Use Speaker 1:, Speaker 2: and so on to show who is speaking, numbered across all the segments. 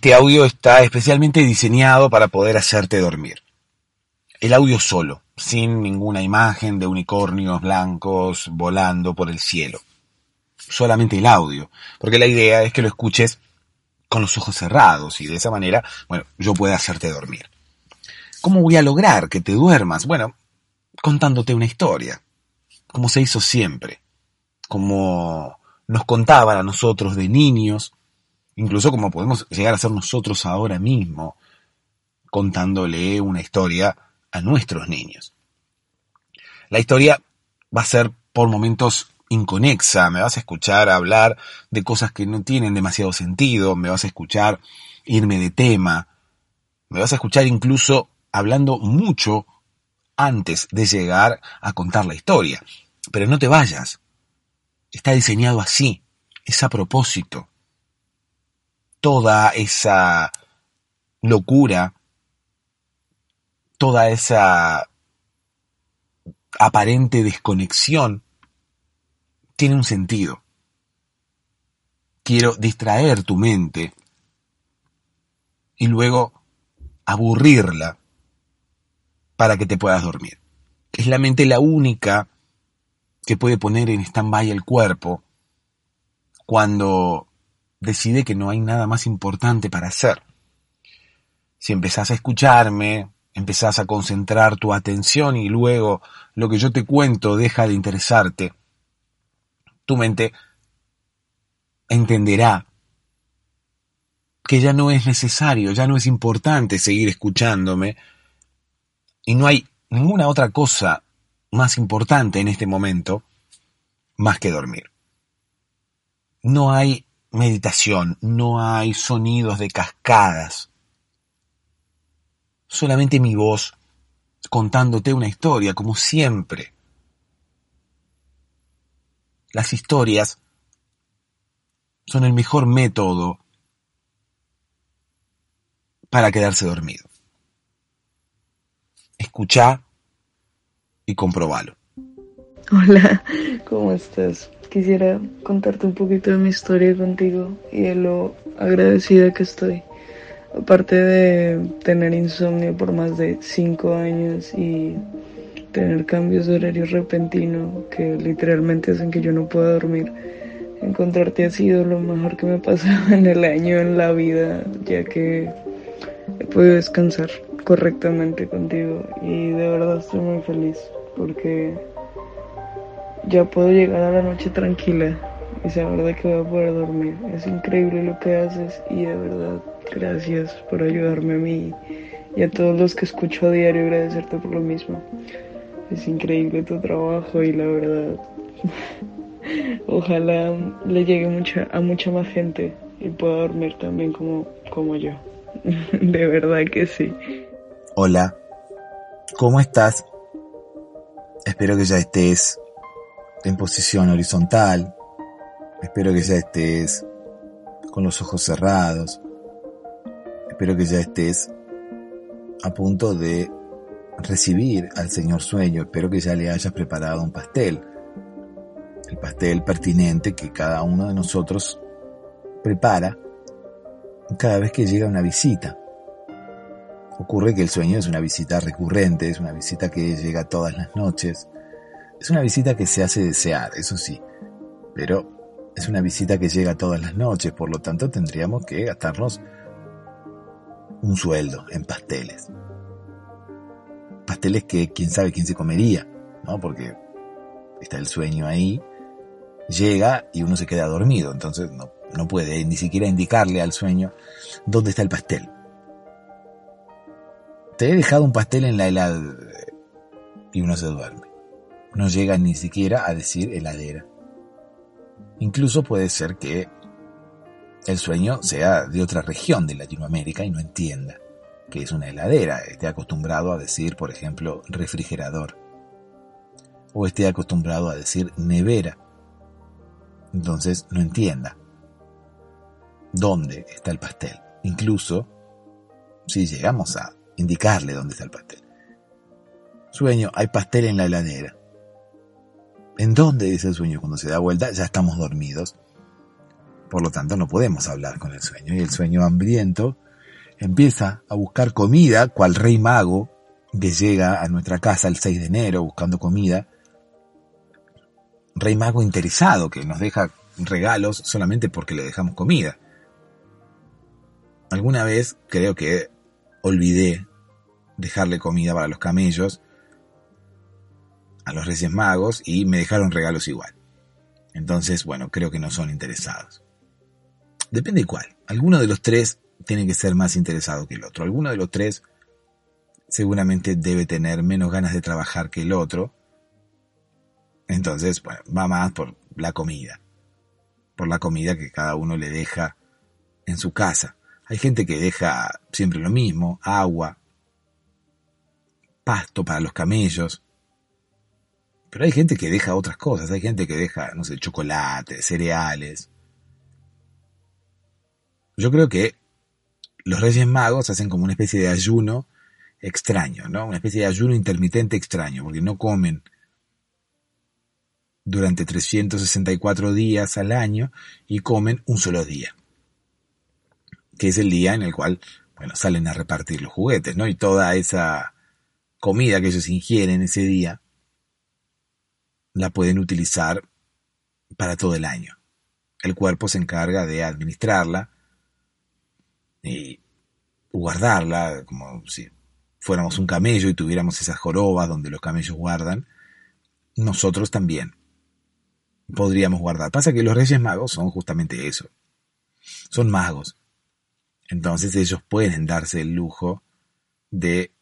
Speaker 1: Este audio está especialmente diseñado para poder hacerte dormir. El audio solo, sin ninguna imagen de unicornios blancos volando por el cielo. Solamente el audio, porque la idea es que lo escuches con los ojos cerrados y de esa manera, bueno, yo pueda hacerte dormir. ¿Cómo voy a lograr que te duermas? Bueno, contándote una historia, como se hizo siempre, como nos contaban a nosotros de niños, incluso como podemos llegar a ser nosotros ahora mismo, contándole una historia a nuestros niños. La historia va a ser por momentos inconexa, me vas a escuchar hablar de cosas que no tienen demasiado sentido, me vas a escuchar irme de tema, me vas a escuchar incluso hablando mucho antes de llegar a contar la historia. Pero no te vayas. Está diseñado así, es a propósito toda esa locura, toda esa aparente desconexión, tiene un sentido. Quiero distraer tu mente y luego aburrirla para que te puedas dormir. Es la mente la única que puede poner en stand-by el cuerpo cuando decide que no hay nada más importante para hacer. Si empezás a escucharme, empezás a concentrar tu atención y luego lo que yo te cuento deja de interesarte, tu mente entenderá que ya no es necesario, ya no es importante seguir escuchándome y no hay ninguna otra cosa más importante en este momento más que dormir. No hay meditación, no hay sonidos de cascadas. Solamente mi voz contándote una historia, como siempre. Las historias son el mejor método para quedarse dormido. Escucha y comprobalo.
Speaker 2: Hola, ¿cómo estás? quisiera contarte un poquito de mi historia contigo y de lo agradecida que estoy. Aparte de tener insomnio por más de cinco años y tener cambios de horario repentino que literalmente hacen que yo no pueda dormir, encontrarte ha sido lo mejor que me ha pasado en el año, en la vida, ya que he podido descansar correctamente contigo y de verdad estoy muy feliz porque ya puedo llegar a la noche tranquila y saber de que voy a poder dormir. Es increíble lo que haces y de verdad gracias por ayudarme a mí y a todos los que escucho a diario agradecerte por lo mismo. Es increíble tu trabajo y la verdad ojalá le llegue mucha, a mucha más gente y pueda dormir también como, como yo. de verdad que sí.
Speaker 1: Hola, ¿cómo estás? Espero que ya estés en posición horizontal. Espero que ya estés con los ojos cerrados. Espero que ya estés a punto de recibir al Señor Sueño. Espero que ya le hayas preparado un pastel. El pastel pertinente que cada uno de nosotros prepara cada vez que llega una visita. Ocurre que el sueño es una visita recurrente, es una visita que llega todas las noches, es una visita que se hace desear, eso sí, pero es una visita que llega todas las noches, por lo tanto tendríamos que gastarnos un sueldo en pasteles. Pasteles que quién sabe quién se comería, ¿no? Porque está el sueño ahí, llega y uno se queda dormido, entonces no, no puede ni siquiera indicarle al sueño dónde está el pastel. Te he dejado un pastel en la helada y uno se duerme no llega ni siquiera a decir heladera. Incluso puede ser que el sueño sea de otra región de Latinoamérica y no entienda que es una heladera, esté acostumbrado a decir, por ejemplo, refrigerador, o esté acostumbrado a decir nevera. Entonces no entienda dónde está el pastel, incluso si llegamos a indicarle dónde está el pastel. Sueño, hay pastel en la heladera. ¿En dónde dice el sueño? Cuando se da vuelta ya estamos dormidos. Por lo tanto no podemos hablar con el sueño. Y el sueño hambriento empieza a buscar comida, cual rey mago que llega a nuestra casa el 6 de enero buscando comida. Rey mago interesado que nos deja regalos solamente porque le dejamos comida. Alguna vez creo que olvidé dejarle comida para los camellos a los Reyes Magos y me dejaron regalos igual. Entonces, bueno, creo que no son interesados. Depende de cuál. Alguno de los tres tiene que ser más interesado que el otro. Alguno de los tres seguramente debe tener menos ganas de trabajar que el otro. Entonces, bueno, va más por la comida. Por la comida que cada uno le deja en su casa. Hay gente que deja siempre lo mismo, agua, pasto para los camellos. Pero hay gente que deja otras cosas, hay gente que deja, no sé, chocolate, cereales. Yo creo que los Reyes Magos hacen como una especie de ayuno extraño, ¿no? Una especie de ayuno intermitente extraño, porque no comen durante 364 días al año y comen un solo día que es el día en el cual, bueno, salen a repartir los juguetes, ¿no? Y toda esa comida que ellos ingieren ese día, la pueden utilizar para todo el año. El cuerpo se encarga de administrarla y guardarla, como si fuéramos un camello y tuviéramos esas jorobas donde los camellos guardan, nosotros también podríamos guardar. Pasa que los Reyes Magos son justamente eso. Son magos. Entonces ellos pueden darse el lujo de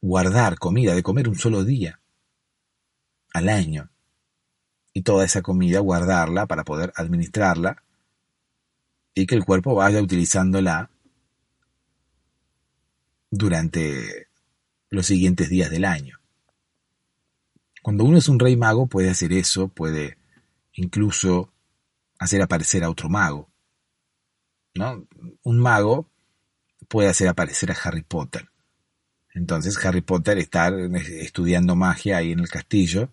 Speaker 1: guardar comida, de comer un solo día al año. Y toda esa comida guardarla para poder administrarla y que el cuerpo vaya utilizándola durante los siguientes días del año. Cuando uno es un rey mago puede hacer eso, puede incluso hacer aparecer a otro mago. ¿no? Un mago puede hacer aparecer a Harry Potter. Entonces Harry Potter está estudiando magia ahí en el castillo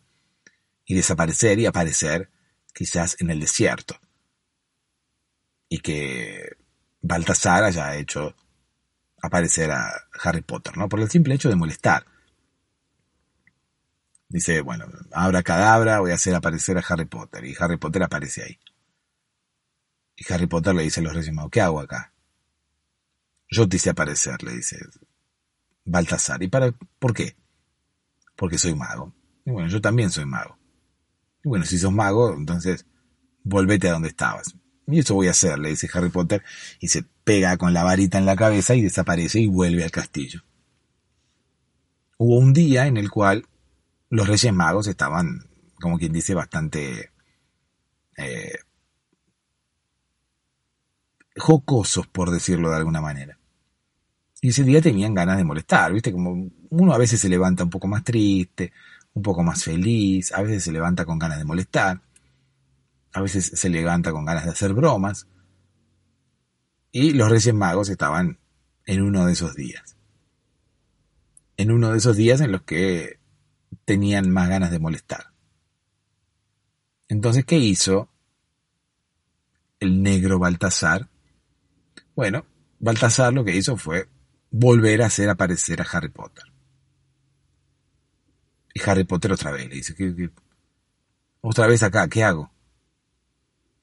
Speaker 1: y desaparecer y aparecer quizás en el desierto. Y que Baltasar haya hecho aparecer a Harry Potter, ¿no? Por el simple hecho de molestar. Dice, bueno, abra cadabra, voy a hacer aparecer a Harry Potter. Y Harry Potter aparece ahí. Y Harry Potter le dice a los Reyes Magos, ¿qué hago acá? Yo te hice aparecer, le dice Baltasar. ¿Y para por qué? Porque soy mago. Y bueno, yo también soy mago. Y bueno, si sos mago, entonces volvete a donde estabas. Y eso voy a hacer, le dice Harry Potter, y se pega con la varita en la cabeza y desaparece y vuelve al castillo. Hubo un día en el cual los Reyes Magos estaban, como quien dice, bastante eh, jocosos, por decirlo de alguna manera. Y ese día tenían ganas de molestar, ¿viste? Como uno a veces se levanta un poco más triste, un poco más feliz, a veces se levanta con ganas de molestar, a veces se levanta con ganas de hacer bromas. Y los Reyes Magos estaban en uno de esos días. En uno de esos días en los que tenían más ganas de molestar. Entonces, ¿qué hizo el negro Baltasar? Bueno, Baltasar lo que hizo fue volver a hacer aparecer a Harry Potter. Y Harry Potter otra vez le dice, otra vez acá, ¿qué hago?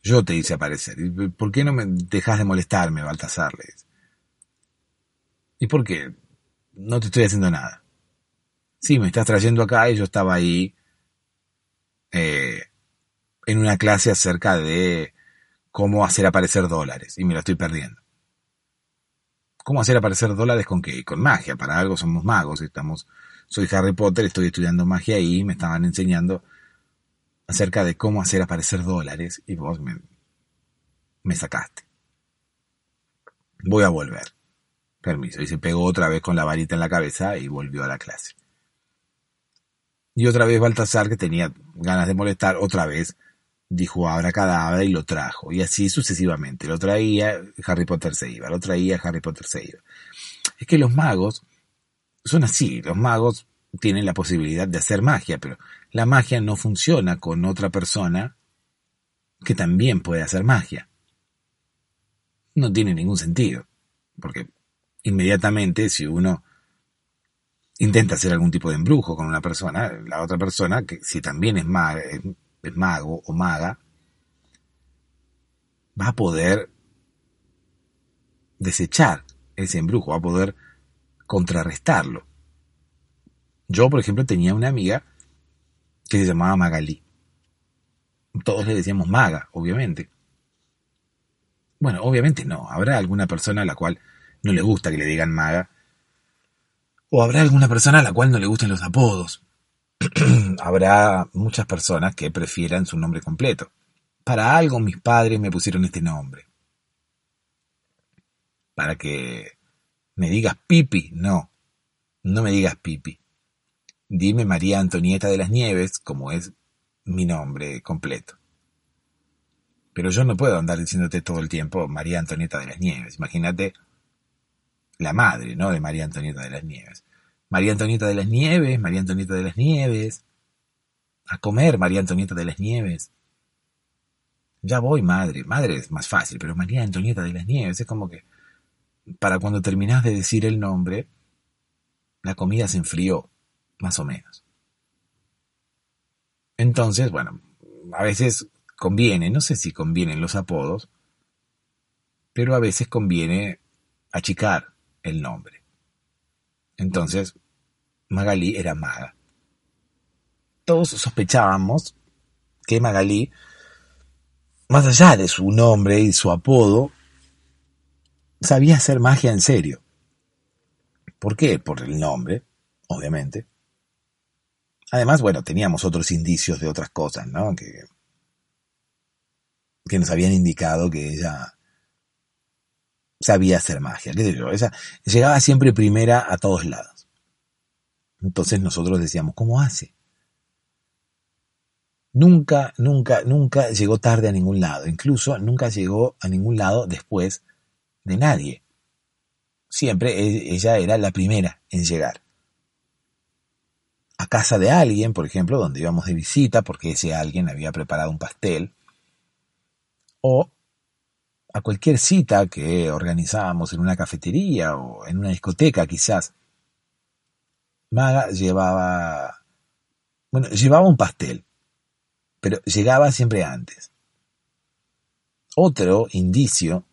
Speaker 1: Yo te hice aparecer. ¿Por qué no me dejas de molestarme, Baltasar? Le dice. ¿Y por qué? No te estoy haciendo nada. Sí, me estás trayendo acá y yo estaba ahí eh, en una clase acerca de cómo hacer aparecer dólares y me lo estoy perdiendo. ¿Cómo hacer aparecer dólares con qué? Con magia. Para algo somos magos. Estamos, soy Harry Potter, estoy estudiando magia y me estaban enseñando acerca de cómo hacer aparecer dólares y vos me, sacaste. Voy a volver. Permiso. Y se pegó otra vez con la varita en la cabeza y volvió a la clase. Y otra vez Baltasar, que tenía ganas de molestar, otra vez dijo ahora cadáver y lo trajo. Y así sucesivamente. Lo traía, Harry Potter se iba. Lo traía, Harry Potter se iba. Es que los magos son así. Los magos tienen la posibilidad de hacer magia, pero la magia no funciona con otra persona que también puede hacer magia. No tiene ningún sentido. Porque inmediatamente si uno intenta hacer algún tipo de embrujo con una persona, la otra persona, que si también es, es mago o maga, va a poder desechar ese embrujo, va a poder contrarrestarlo. Yo, por ejemplo, tenía una amiga que se llamaba Magalí. Todos le decíamos maga, obviamente. Bueno, obviamente no. Habrá alguna persona a la cual no le gusta que le digan maga, o habrá alguna persona a la cual no le gusten los apodos. habrá muchas personas que prefieran su nombre completo. Para algo mis padres me pusieron este nombre. Para que me digas Pipi, no. No me digas Pipi. Dime María Antonieta de las Nieves, como es mi nombre completo. Pero yo no puedo andar diciéndote todo el tiempo María Antonieta de las Nieves. Imagínate la madre, ¿no? De María Antonieta de las Nieves. María Antonieta de las Nieves, María Antonieta de las Nieves. A comer, María Antonieta de las Nieves. Ya voy, madre. Madre es más fácil, pero María Antonieta de las Nieves es como que para cuando terminas de decir el nombre, la comida se enfrió, más o menos. Entonces, bueno, a veces conviene, no sé si convienen los apodos, pero a veces conviene achicar el nombre. Entonces, Magalí era maga. Todos sospechábamos que Magalí, más allá de su nombre y su apodo, sabía hacer magia en serio. ¿Por qué? Por el nombre, obviamente. Además, bueno, teníamos otros indicios de otras cosas, ¿no? Que, que nos habían indicado que ella sabía hacer magia. Esa, llegaba siempre primera a todos lados. Entonces nosotros decíamos, ¿cómo hace? Nunca, nunca, nunca llegó tarde a ningún lado. Incluso nunca llegó a ningún lado después de nadie. Siempre e, ella era la primera en llegar. A casa de alguien, por ejemplo, donde íbamos de visita porque ese alguien había preparado un pastel. O a cualquier cita que organizábamos en una cafetería o en una discoteca quizás, Maga llevaba, bueno, llevaba un pastel, pero llegaba siempre antes. Otro indicio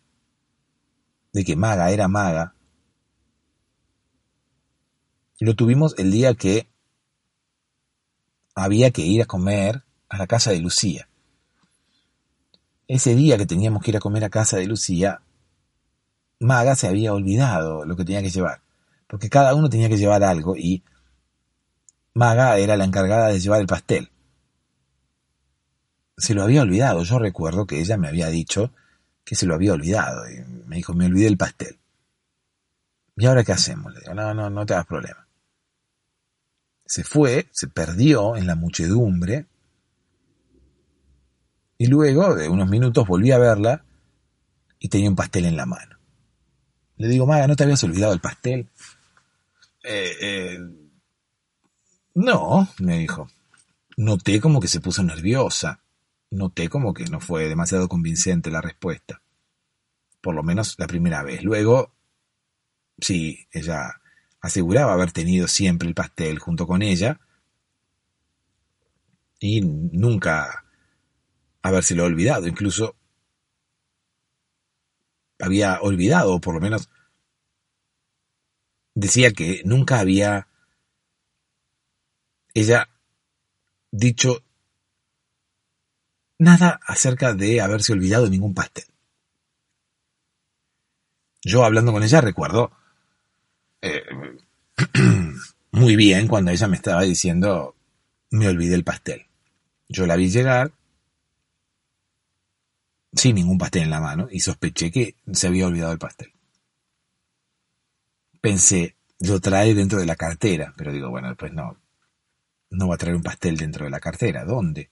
Speaker 1: de que Maga era Maga lo tuvimos el día que había que ir a comer a la casa de Lucía. Ese día que teníamos que ir a comer a casa de Lucía, Maga se había olvidado lo que tenía que llevar, porque cada uno tenía que llevar algo y Maga era la encargada de llevar el pastel. Se lo había olvidado, yo recuerdo que ella me había dicho que se lo había olvidado y me dijo, me olvidé el pastel. ¿Y ahora qué hacemos? Le digo, no, no, no te hagas problema. Se fue, se perdió en la muchedumbre y luego, de unos minutos, volví a verla y tenía un pastel en la mano. Le digo, Maga, ¿no te habías olvidado el pastel? Eh, eh, no, me dijo. Noté como que se puso nerviosa. Noté como que no fue demasiado convincente la respuesta. Por lo menos la primera vez. Luego, sí, ella aseguraba haber tenido siempre el pastel junto con ella y nunca habérselo olvidado. Incluso había olvidado, o por lo menos decía que nunca había ella dicho nada acerca de haberse olvidado de ningún pastel. Yo hablando con ella recuerdo eh, muy bien cuando ella me estaba diciendo me olvidé el pastel. Yo la vi llegar sin ningún pastel en la mano y sospeché que se había olvidado el pastel. Pensé, lo trae dentro de la cartera, pero digo, bueno, después no, no va a traer un pastel dentro de la cartera. ¿Dónde?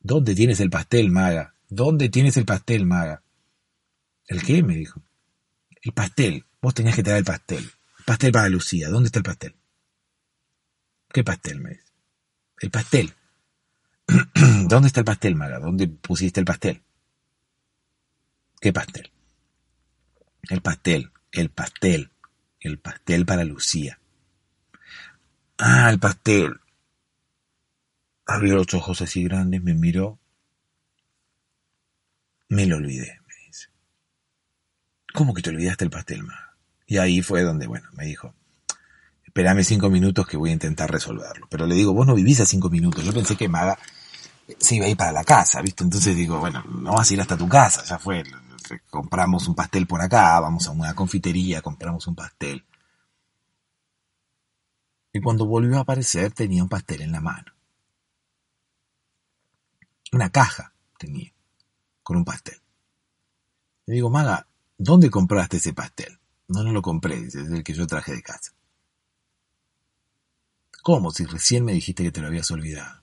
Speaker 1: ¿Dónde tienes el pastel, maga? ¿Dónde tienes el pastel, maga? ¿El qué? me dijo. El pastel. Vos tenías que traer el pastel. El pastel para Lucía. ¿Dónde está el pastel? ¿Qué pastel? me dice. El pastel. ¿Dónde está el pastel, maga? ¿Dónde pusiste el pastel? ¿Qué pastel? El pastel. El pastel. El pastel para Lucía. Ah, el pastel. Abrió los ojos así grandes, me miró. Me lo olvidé, me dice. ¿Cómo que te olvidaste el pastel, ma? Y ahí fue donde, bueno, me dijo, espérame cinco minutos que voy a intentar resolverlo. Pero le digo, vos no vivís a cinco minutos. Yo pensé que Maga se iba a ir para la casa, ¿viste? Entonces digo, bueno, no vas a ir hasta tu casa, ya fue. Compramos un pastel por acá, vamos a una confitería, compramos un pastel. Y cuando volvió a aparecer tenía un pastel en la mano. Una caja tenía, con un pastel. Le digo, Maga, ¿dónde compraste ese pastel? No, no lo compré, es el que yo traje de casa. ¿Cómo? Si recién me dijiste que te lo habías olvidado.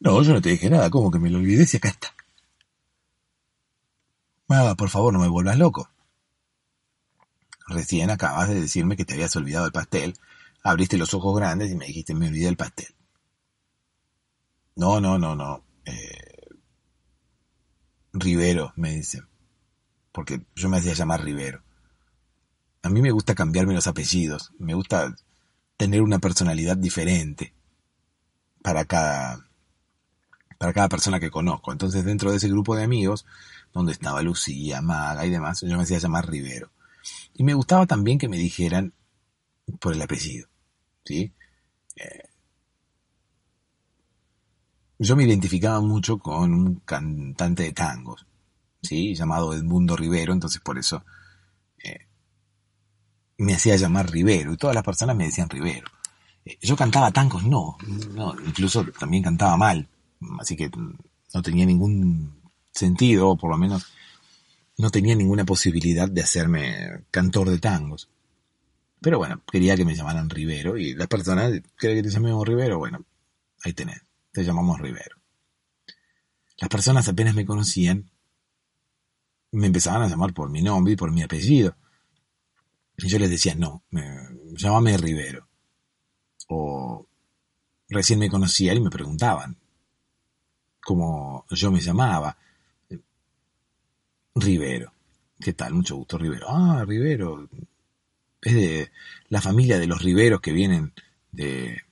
Speaker 1: No, yo no te dije nada, ¿cómo que me lo olvidé si acá está? Maga, por favor, no me vuelvas loco. Recién acabas de decirme que te habías olvidado el pastel, abriste los ojos grandes y me dijiste me olvidé el pastel. No, no, no, no. Eh, Rivero, me dice. Porque yo me hacía llamar Rivero. A mí me gusta cambiarme los apellidos. Me gusta tener una personalidad diferente para cada, para cada persona que conozco. Entonces, dentro de ese grupo de amigos, donde estaba Lucía, Maga y demás, yo me hacía llamar Rivero. Y me gustaba también que me dijeran por el apellido. ¿sí? Eh, yo me identificaba mucho con un cantante de tangos, ¿sí? llamado Edmundo Rivero, entonces por eso eh, me hacía llamar Rivero, y todas las personas me decían Rivero. Eh, yo cantaba tangos, no, no, incluso también cantaba mal, así que no tenía ningún sentido, o por lo menos no tenía ninguna posibilidad de hacerme cantor de tangos. Pero bueno, quería que me llamaran Rivero, y las personas, ¿quieren que te llamemos Rivero? Bueno, ahí tenés te llamamos Rivero. Las personas apenas me conocían, me empezaban a llamar por mi nombre y por mi apellido. Y yo les decía, no, llámame Rivero. O recién me conocían y me preguntaban cómo yo me llamaba. Rivero. ¿Qué tal? Mucho gusto, Rivero. Ah, Rivero. Es de la familia de los Riveros que vienen de,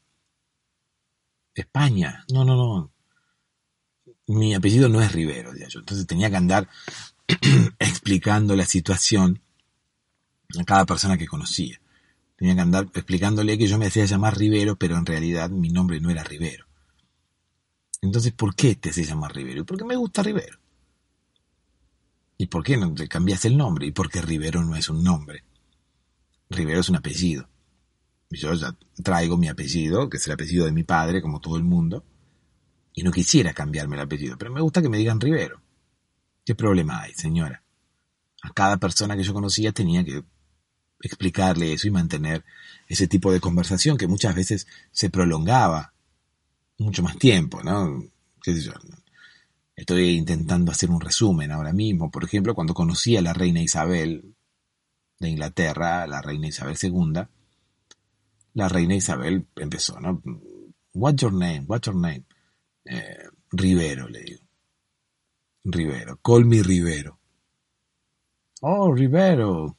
Speaker 1: España. No, no, no. Mi apellido no es Rivero, decía yo. Entonces tenía que andar explicando la situación a cada persona que conocía. Tenía que andar explicándole que yo me hacía llamar Rivero, pero en realidad mi nombre no era Rivero. Entonces, ¿por qué te se llama Rivero? Porque me gusta Rivero. ¿Y por qué no te cambias el nombre? Y porque Rivero no es un nombre. Rivero es un apellido yo ya traigo mi apellido, que es el apellido de mi padre, como todo el mundo, y no quisiera cambiarme el apellido, pero me gusta que me digan Rivero. ¿Qué problema hay, señora? A cada persona que yo conocía tenía que explicarle eso y mantener ese tipo de conversación que muchas veces se prolongaba mucho más tiempo, ¿no? Estoy intentando hacer un resumen ahora mismo. Por ejemplo, cuando conocí a la reina Isabel de Inglaterra, la reina Isabel II, la reina Isabel empezó, ¿no? What's your name? What's your name? Eh, Rivero, le digo. Rivero. Call me Rivero. Oh, Rivero.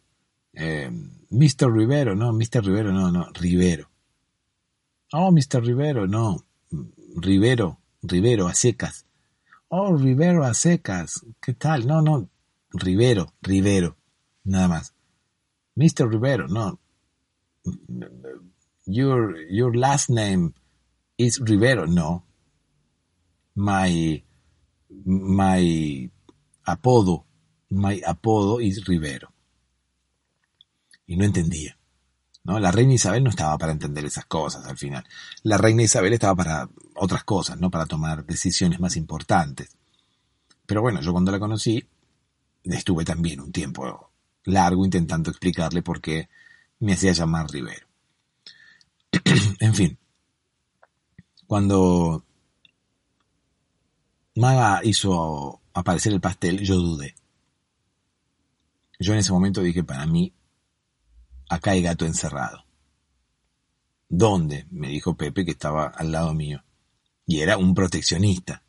Speaker 1: Eh, Mr. Rivero, no, Mr. Rivero, no, no, Rivero. Oh, Mr. Rivero, no. Rivero, Rivero, a secas. Oh, Rivero, a secas. ¿Qué tal? No, no. Rivero, Rivero. Nada más. Mr. Rivero, no your your last name is Rivero. No. My my apodo, my apodo is Rivero. Y no entendía. ¿no? La reina Isabel no estaba para entender esas cosas al final. La reina Isabel estaba para otras cosas, no para tomar decisiones más importantes. Pero bueno, yo cuando la conocí, estuve también un tiempo largo intentando explicarle por qué me hacía llamar Rivero. en fin, cuando Maga hizo aparecer el pastel, yo dudé. Yo en ese momento dije, para mí, acá hay gato encerrado. ¿Dónde? me dijo Pepe que estaba al lado mío. Y era un proteccionista,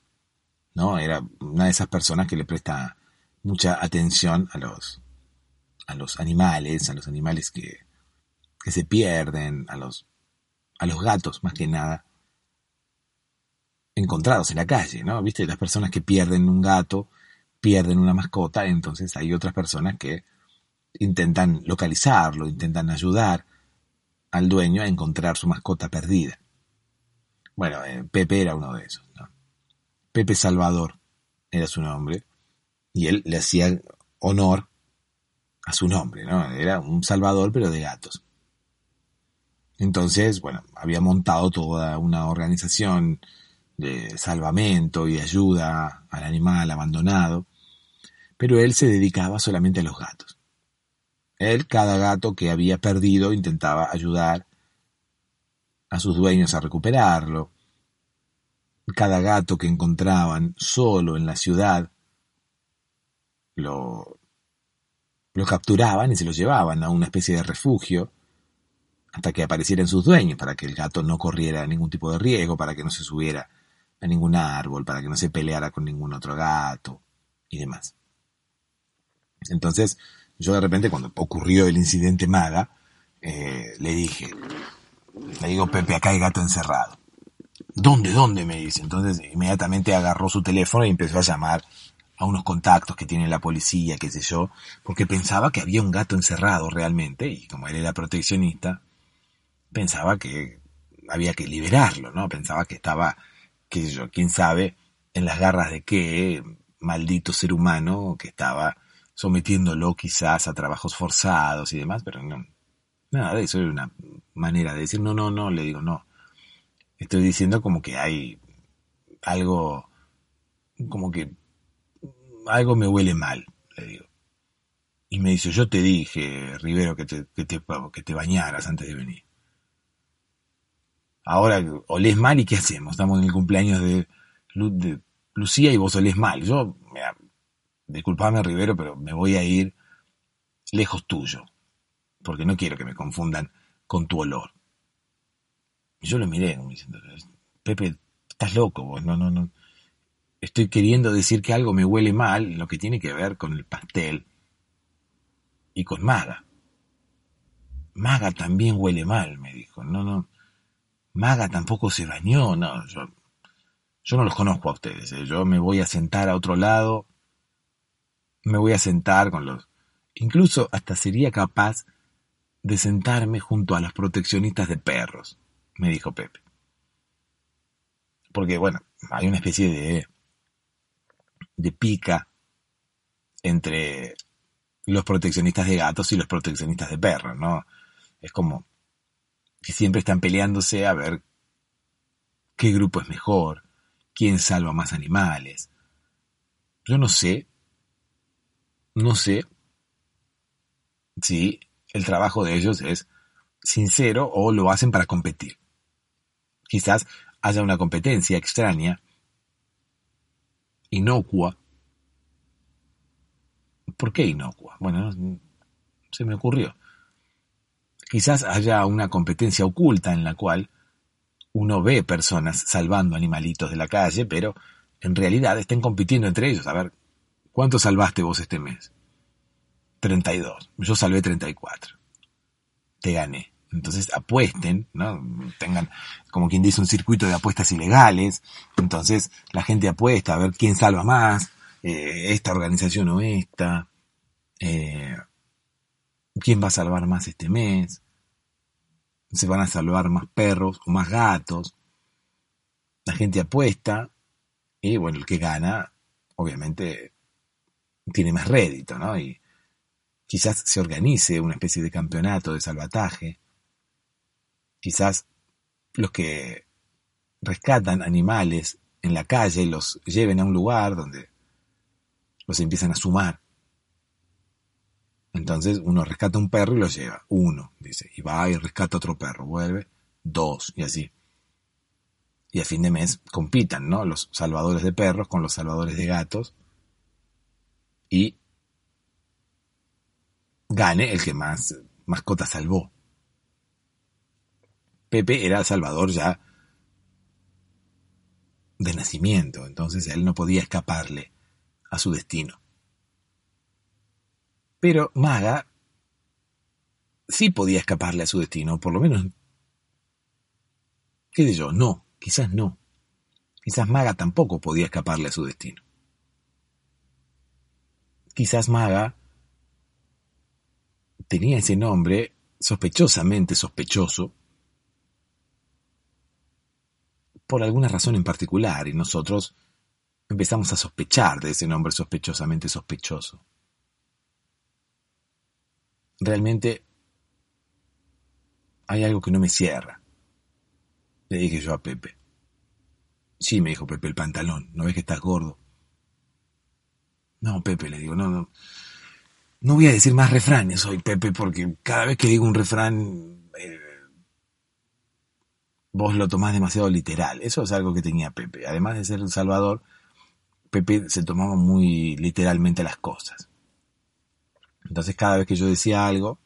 Speaker 1: ¿no? Era una de esas personas que le presta mucha atención a los, a los animales, a los animales que, que se pierden, a los, a los gatos más que nada, encontrados en la calle, ¿no? Viste, las personas que pierden un gato, pierden una mascota, entonces hay otras personas que intentan localizarlo, intentan ayudar al dueño a encontrar su mascota perdida. Bueno, eh, Pepe era uno de esos. ¿no? Pepe Salvador era su nombre y él le hacía honor a su nombre, ¿no? Era un salvador pero de gatos. Entonces, bueno, había montado toda una organización de salvamento y ayuda al animal abandonado, pero él se dedicaba solamente a los gatos. Él, cada gato que había perdido, intentaba ayudar a sus dueños a recuperarlo. Cada gato que encontraban solo en la ciudad, lo, lo capturaban y se lo llevaban a una especie de refugio hasta que aparecieran sus dueños, para que el gato no corriera ningún tipo de riesgo, para que no se subiera a ningún árbol, para que no se peleara con ningún otro gato y demás. Entonces, yo de repente cuando ocurrió el incidente Maga, eh, le dije, le digo, Pepe, acá hay gato encerrado. ¿Dónde, dónde? me dice. Entonces inmediatamente agarró su teléfono y empezó a llamar a unos contactos que tiene la policía, qué sé yo, porque pensaba que había un gato encerrado realmente, y como él era proteccionista, pensaba que había que liberarlo, ¿no? Pensaba que estaba, qué sé yo, quién sabe, en las garras de qué maldito ser humano que estaba sometiéndolo quizás a trabajos forzados y demás, pero no, nada de eso era una manera de decir, no, no, no, le digo, no. Estoy diciendo como que hay algo, como que algo me huele mal, le digo. Y me dice, yo te dije, Rivero, que te, que te, que te bañaras antes de venir. Ahora olés mal y ¿qué hacemos? Estamos en el cumpleaños de, de Lucía y vos olés mal. Yo, mira, disculpame Rivero, pero me voy a ir lejos tuyo, porque no quiero que me confundan con tu olor. Y yo lo miré diciendo, Pepe, estás loco vos, no, no, no. Estoy queriendo decir que algo me huele mal, lo que tiene que ver con el pastel y con Maga. Maga también huele mal, me dijo. No, no. Maga tampoco se bañó, no. Yo, yo no los conozco a ustedes. ¿eh? Yo me voy a sentar a otro lado me voy a sentar con los... Incluso hasta sería capaz de sentarme junto a los proteccionistas de perros, me dijo Pepe. Porque, bueno, hay una especie de, de pica entre los proteccionistas de gatos y los proteccionistas de perros, ¿no? Es como que siempre están peleándose a ver qué grupo es mejor, quién salva más animales. Yo no sé no sé si el trabajo de ellos es sincero o lo hacen para competir. Quizás haya una competencia extraña, inocua. ¿Por qué inocua? Bueno, se me ocurrió. Quizás haya una competencia oculta en la cual uno ve personas salvando animalitos de la calle, pero en realidad estén compitiendo entre ellos a ver ¿Cuánto salvaste vos este mes? 32. Yo salvé 34. Te gané. Entonces apuesten, ¿no? Tengan, como quien dice, un circuito de apuestas ilegales. Entonces la gente apuesta a ver quién salva más, eh, esta organización o esta. Eh, ¿Quién va a salvar más este mes? ¿Se van a salvar más perros o más gatos? La gente apuesta y bueno, el que gana, obviamente, tiene más rédito, ¿no? Y quizás se organice una especie de campeonato de salvataje. Quizás los que rescatan animales en la calle los lleven a un lugar donde los empiezan a sumar. Entonces uno rescata un perro y lo lleva. Uno, dice. Y va y rescata otro perro. Vuelve. Dos. Y así. Y a fin de mes compitan, ¿no? Los salvadores de perros con los salvadores de gatos. Y gane el que más mascota salvó. Pepe era el salvador ya de nacimiento, entonces él no podía escaparle a su destino. Pero Maga sí podía escaparle a su destino, por lo menos, qué sé yo, no, quizás no. Quizás Maga tampoco podía escaparle a su destino. Quizás Maga tenía ese nombre sospechosamente sospechoso por alguna razón en particular y nosotros empezamos a sospechar de ese nombre sospechosamente sospechoso. Realmente hay algo que no me cierra. Le dije yo a Pepe. Sí, me dijo Pepe, el pantalón. ¿No ves que estás gordo? No, Pepe, le digo, no, no. No voy a decir más refranes hoy, Pepe, porque cada vez que digo un refrán, eh, vos lo tomás demasiado literal. Eso es algo que tenía Pepe. Además de ser el Salvador, Pepe se tomaba muy literalmente las cosas. Entonces cada vez que yo decía algo,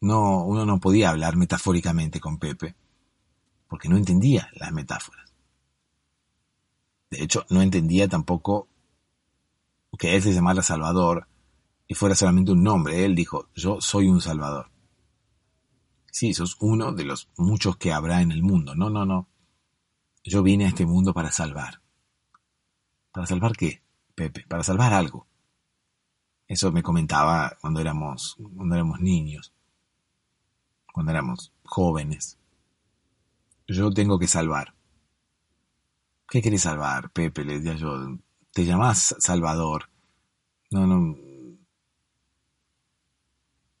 Speaker 1: no, uno no podía hablar metafóricamente con Pepe, porque no entendía las metáforas. De hecho, no entendía tampoco que él se llamara Salvador y fuera solamente un nombre. Él dijo, yo soy un Salvador. Sí, sos uno de los muchos que habrá en el mundo. No, no, no. Yo vine a este mundo para salvar. ¿Para salvar qué, Pepe? Para salvar algo. Eso me comentaba cuando éramos, cuando éramos niños, cuando éramos jóvenes. Yo tengo que salvar. ¿Qué querés salvar, Pepe? Le decía yo. Te llamás Salvador. No, no.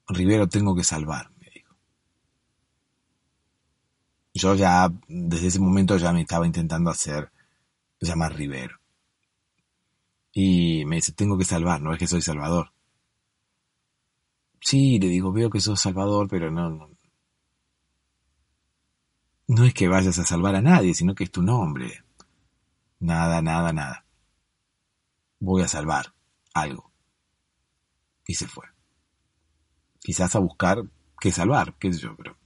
Speaker 1: Rivero tengo que salvar, me dijo. Yo ya, desde ese momento ya me estaba intentando hacer llamar Rivero. Y me dice, tengo que salvar, no es que soy Salvador. Sí, le digo, veo que sos Salvador, pero no, no. No es que vayas a salvar a nadie, sino que es tu nombre. Nada, nada, nada. Voy a salvar algo. Y se fue. Quizás a buscar qué salvar, qué sé yo, pero.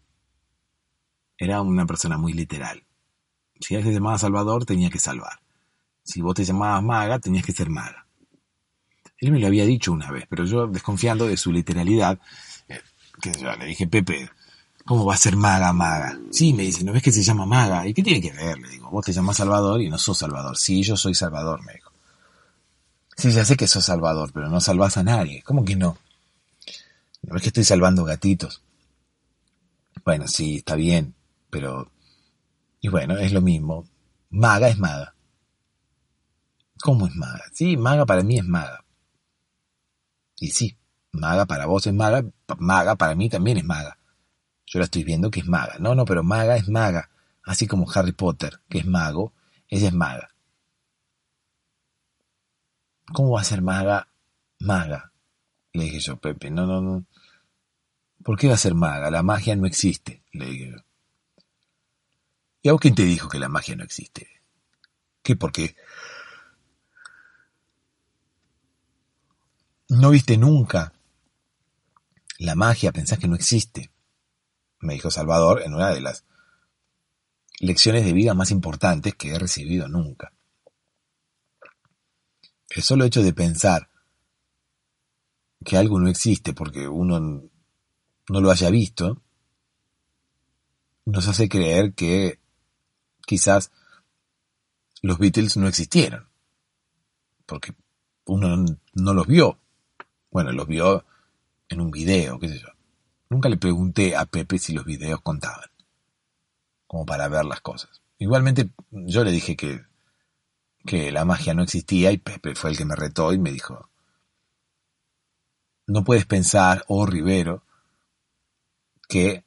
Speaker 1: Era una persona muy literal. Si él se llamaba Salvador, tenía que salvar. Si vos te llamabas maga, tenías que ser maga. Él me lo había dicho una vez, pero yo, desconfiando de su literalidad, eh, que yo le dije, Pepe, ¿cómo va a ser maga, maga? Sí, me dice, ¿no ves que se llama maga? ¿Y qué tiene que ver? Le digo, vos te llamas Salvador y no sos Salvador. Sí, yo soy Salvador, me dijo. Sí, ya sé que sos Salvador, pero no salvas a nadie. ¿Cómo que no? ¿No ves que estoy salvando gatitos? Bueno, sí, está bien, pero... Y bueno, es lo mismo. Maga es maga. ¿Cómo es maga? Sí, maga para mí es maga. Y sí, maga para vos es maga, maga para mí también es maga. Yo la estoy viendo que es maga. No, no, pero maga es maga. Así como Harry Potter, que es mago, ella es maga. ¿Cómo va a ser maga? Maga. Le dije yo, Pepe, no, no, no. ¿Por qué va a ser maga? La magia no existe, le dije yo. ¿Y a vos quién te dijo que la magia no existe? ¿Qué? ¿Por ¿No viste nunca la magia? ¿Pensás que no existe? Me dijo Salvador en una de las lecciones de vida más importantes que he recibido nunca. El solo hecho de pensar que algo no existe porque uno no lo haya visto, nos hace creer que quizás los Beatles no existieron, porque uno no los vio. Bueno, los vio en un video, qué sé yo. Nunca le pregunté a Pepe si los videos contaban, como para ver las cosas. Igualmente yo le dije que, que la magia no existía y Pepe fue el que me retó y me dijo, no puedes pensar, oh Rivero, que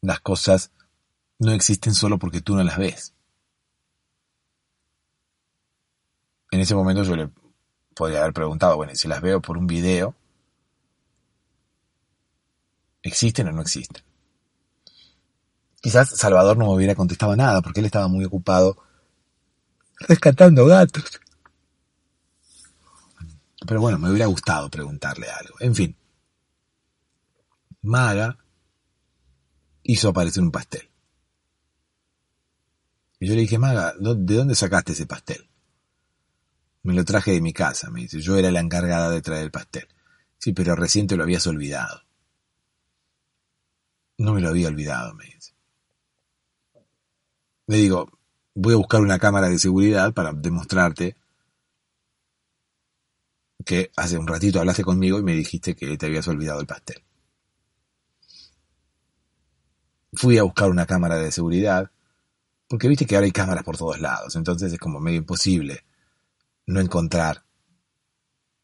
Speaker 1: las cosas no existen solo porque tú no las ves. En ese momento yo le podría haber preguntado, bueno, si las veo por un video, ¿existen o no existen? Quizás Salvador no me hubiera contestado nada porque él estaba muy ocupado rescatando gatos. Pero bueno, me hubiera gustado preguntarle algo. En fin. Maga hizo aparecer un pastel. Y yo le dije, Maga, ¿de dónde sacaste ese pastel? Me lo traje de mi casa, me dice. Yo era la encargada de traer el pastel. Sí, pero recién te lo habías olvidado. No me lo había olvidado, me dice. Le digo, voy a buscar una cámara de seguridad para demostrarte que hace un ratito hablaste conmigo y me dijiste que te habías olvidado el pastel. Fui a buscar una cámara de seguridad, porque viste que ahora hay cámaras por todos lados, entonces es como medio imposible no encontrar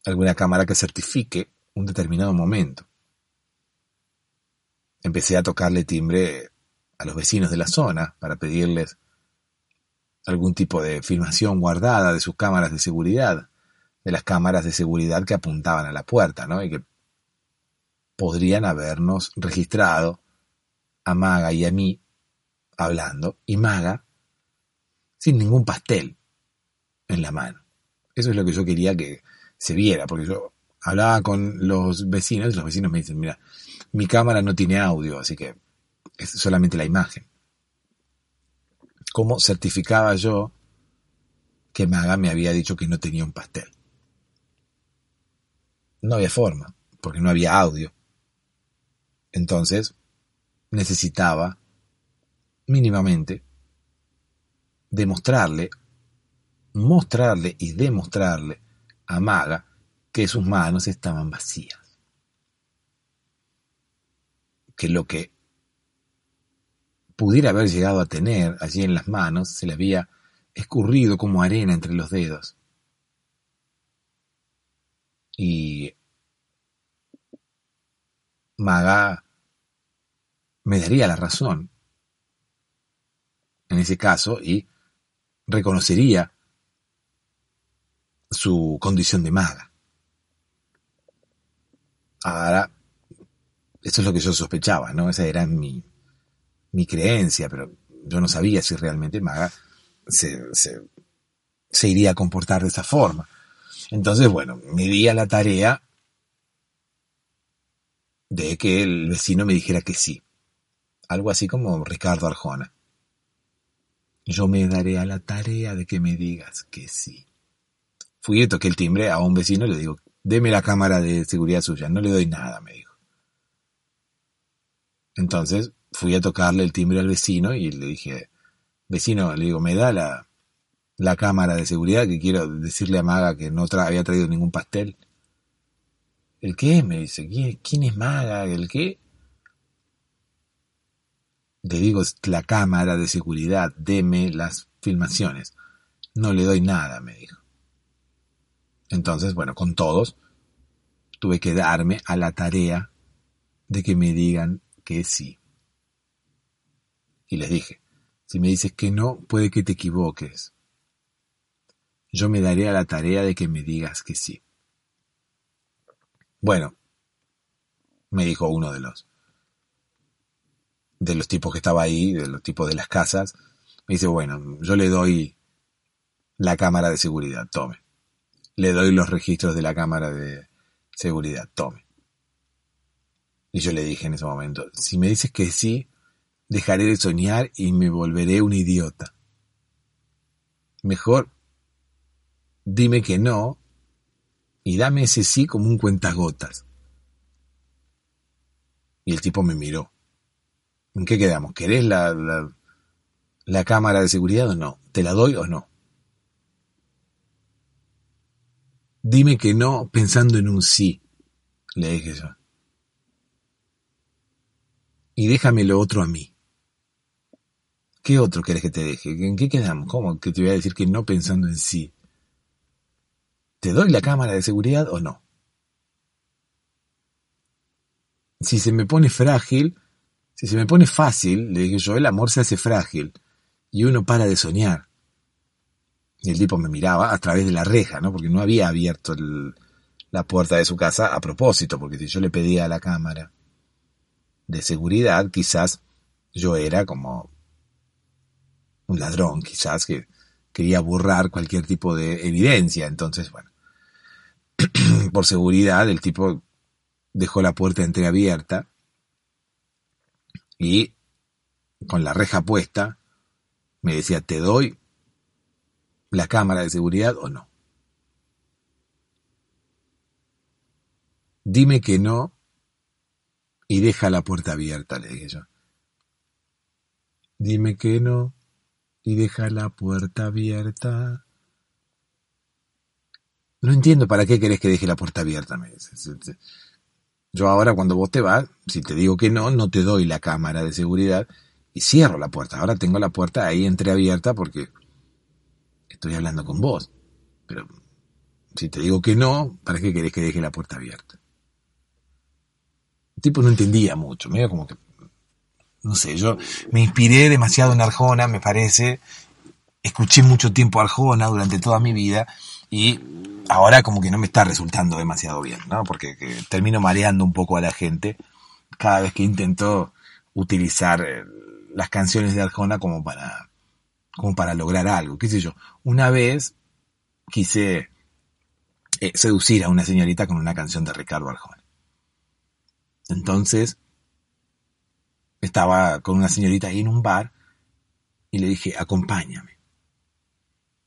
Speaker 1: alguna cámara que certifique un determinado momento. Empecé a tocarle timbre a los vecinos de la zona para pedirles algún tipo de filmación guardada de sus cámaras de seguridad, de las cámaras de seguridad que apuntaban a la puerta, ¿no? Y que podrían habernos registrado a Maga y a mí hablando, y Maga sin ningún pastel en la mano. Eso es lo que yo quería que se viera, porque yo hablaba con los vecinos y los vecinos me dicen, mira, mi cámara no tiene audio, así que es solamente la imagen. ¿Cómo certificaba yo que Maga me había dicho que no tenía un pastel? No había forma, porque no había audio. Entonces, necesitaba mínimamente demostrarle mostrarle y demostrarle a Maga que sus manos estaban vacías. Que lo que pudiera haber llegado a tener allí en las manos se le había escurrido como arena entre los dedos. Y Maga me daría la razón en ese caso y reconocería su condición de maga. Ahora, eso es lo que yo sospechaba, ¿no? Esa era mi, mi creencia, pero yo no sabía si realmente maga se, se, se iría a comportar de esa forma. Entonces, bueno, me di a la tarea de que el vecino me dijera que sí. Algo así como Ricardo Arjona. Yo me daré a la tarea de que me digas que sí. Fui y toqué el timbre a un vecino y le digo, deme la cámara de seguridad suya. No le doy nada, me dijo. Entonces fui a tocarle el timbre al vecino y le dije, vecino, le digo, ¿me da la, la cámara de seguridad que quiero decirle a Maga que no había traído ningún pastel? ¿El qué? Me dice, ¿quién, quién es Maga? ¿El qué? Le digo, la cámara de seguridad, deme las filmaciones. No le doy nada, me dijo. Entonces, bueno, con todos, tuve que darme a la tarea de que me digan que sí. Y les dije, si me dices que no, puede que te equivoques. Yo me daré a la tarea de que me digas que sí. Bueno, me dijo uno de los de los tipos que estaba ahí, de los tipos de las casas, me dice, bueno, yo le doy la cámara de seguridad, tome le doy los registros de la cámara de seguridad, tome. Y yo le dije en ese momento, si me dices que sí, dejaré de soñar y me volveré un idiota. Mejor dime que no y dame ese sí como un cuentagotas. Y el tipo me miró. ¿En qué quedamos? ¿Querés la, la, la cámara de seguridad o no? ¿Te la doy o no? Dime que no pensando en un sí, le dije yo. Y déjame lo otro a mí. ¿Qué otro querés que te deje? ¿En qué quedamos? ¿Cómo que te voy a decir que no pensando en sí? ¿Te doy la cámara de seguridad o no? Si se me pone frágil, si se me pone fácil, le dije yo, el amor se hace frágil y uno para de soñar. Y el tipo me miraba a través de la reja, ¿no? Porque no había abierto la puerta de su casa a propósito, porque si yo le pedía a la cámara de seguridad, quizás yo era como un ladrón, quizás que quería borrar cualquier tipo de evidencia. Entonces, bueno, por seguridad el tipo dejó la puerta entreabierta y con la reja puesta me decía, ¿te doy la cámara de seguridad o no? Dime que no y deja la puerta abierta, le dije yo. Dime que no y deja la puerta abierta. No entiendo para qué querés que deje la puerta abierta, me dice. Yo ahora cuando vos te vas, si te digo que no, no te doy la cámara de seguridad y cierro la puerta. Ahora tengo la puerta ahí entreabierta porque estoy hablando con vos. Pero si te digo que no, ¿para qué querés que deje la puerta abierta? El tipo no entendía mucho, medio como que, no sé, yo me inspiré demasiado en Arjona, me parece, escuché mucho tiempo Arjona durante toda mi vida y ahora como que no me está resultando demasiado bien, ¿no? Porque termino mareando un poco a la gente cada vez que intento utilizar eh, las canciones de Arjona como para, como para lograr algo, qué sé yo. Una vez quise eh, seducir a una señorita con una canción de Ricardo Arjona. Entonces, estaba con una señorita ahí en un bar y le dije, acompáñame.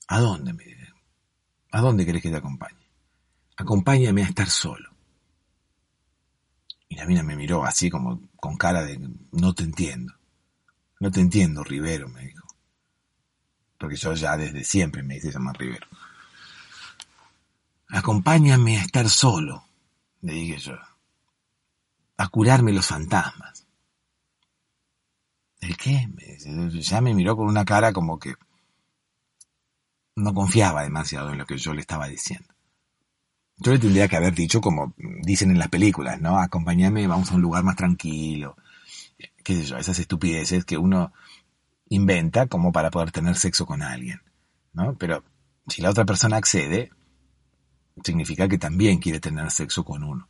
Speaker 1: ¿A dónde? Me ¿A dónde querés que te acompañe? Acompáñame a estar solo. Y la mina me miró así como con cara de no te entiendo. No te entiendo, Rivero, me dijo. Porque yo ya desde siempre me hice llamar Rivero. Acompáñame a estar solo, le dije yo. A curarme los fantasmas. ¿El qué? Ya me miró con una cara como que no confiaba demasiado en lo que yo le estaba diciendo. Yo le tendría que haber dicho como dicen en las películas, ¿no? Acompáñame, vamos a un lugar más tranquilo. Qué sé yo, esas estupideces que uno inventa como para poder tener sexo con alguien, ¿no? Pero si la otra persona accede, significa que también quiere tener sexo con uno.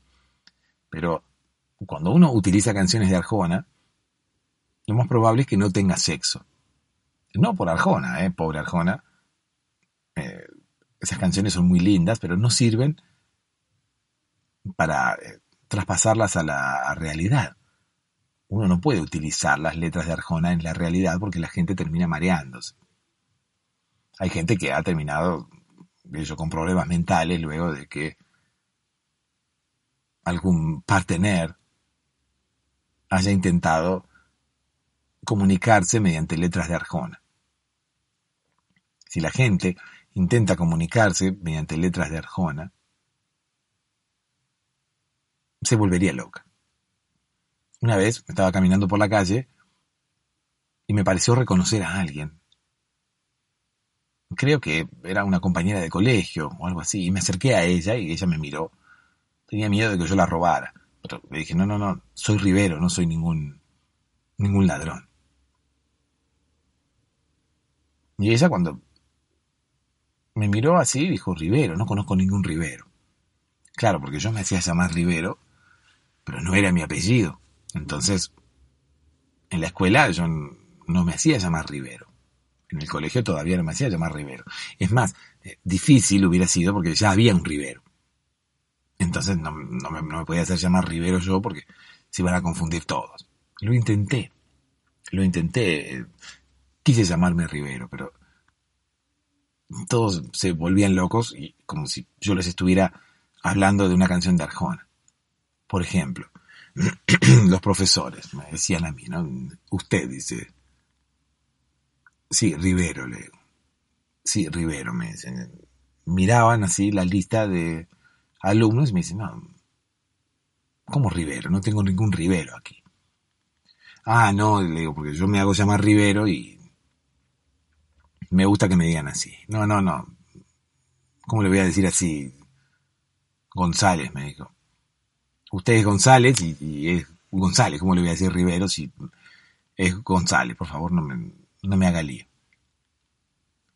Speaker 1: Pero cuando uno utiliza canciones de Arjona, lo más probable es que no tenga sexo. No por Arjona, ¿eh? Pobre Arjona, eh, esas canciones son muy lindas, pero no sirven para eh, traspasarlas a la realidad. Uno no puede utilizar las letras de Arjona en la realidad porque la gente termina mareándose. Hay gente que ha terminado ello, con problemas mentales luego de que algún partener haya intentado comunicarse mediante letras de Arjona. Si la gente intenta comunicarse mediante letras de Arjona, se volvería loca. Una vez estaba caminando por la calle y me pareció reconocer a alguien. Creo que era una compañera de colegio o algo así, y me acerqué a ella y ella me miró. Tenía miedo de que yo la robara. Pero le dije, no, no, no, soy Rivero, no soy ningún, ningún ladrón. Y ella cuando me miró así dijo, Rivero, no conozco ningún Rivero. Claro, porque yo me hacía llamar Rivero, pero no era mi apellido. Entonces, en la escuela yo no me hacía llamar Rivero. En el colegio todavía no me hacía llamar Rivero. Es más, eh, difícil hubiera sido porque ya había un Rivero. Entonces no, me, no, me, podía hacer llamar Rivero yo porque se iban a confundir todos. Lo intenté. Lo intenté. Quise llamarme Rivero, pero todos se volvían locos y como si yo les estuviera hablando de una canción de Arjona. Por ejemplo, los profesores me decían a mí, ¿no? Usted dice, sí, Rivero, le Sí, Rivero, me dicen. Miraban así la lista de alumnos y me dicen, no, ¿cómo Rivero? No tengo ningún Rivero aquí. Ah, no, le digo, porque yo me hago llamar Rivero y me gusta que me digan así. No, no, no. ¿Cómo le voy a decir así? González, me dijo. Usted es González y, es González. ¿Cómo le voy a decir Rivero si es González? Por favor, no me, no me haga lío.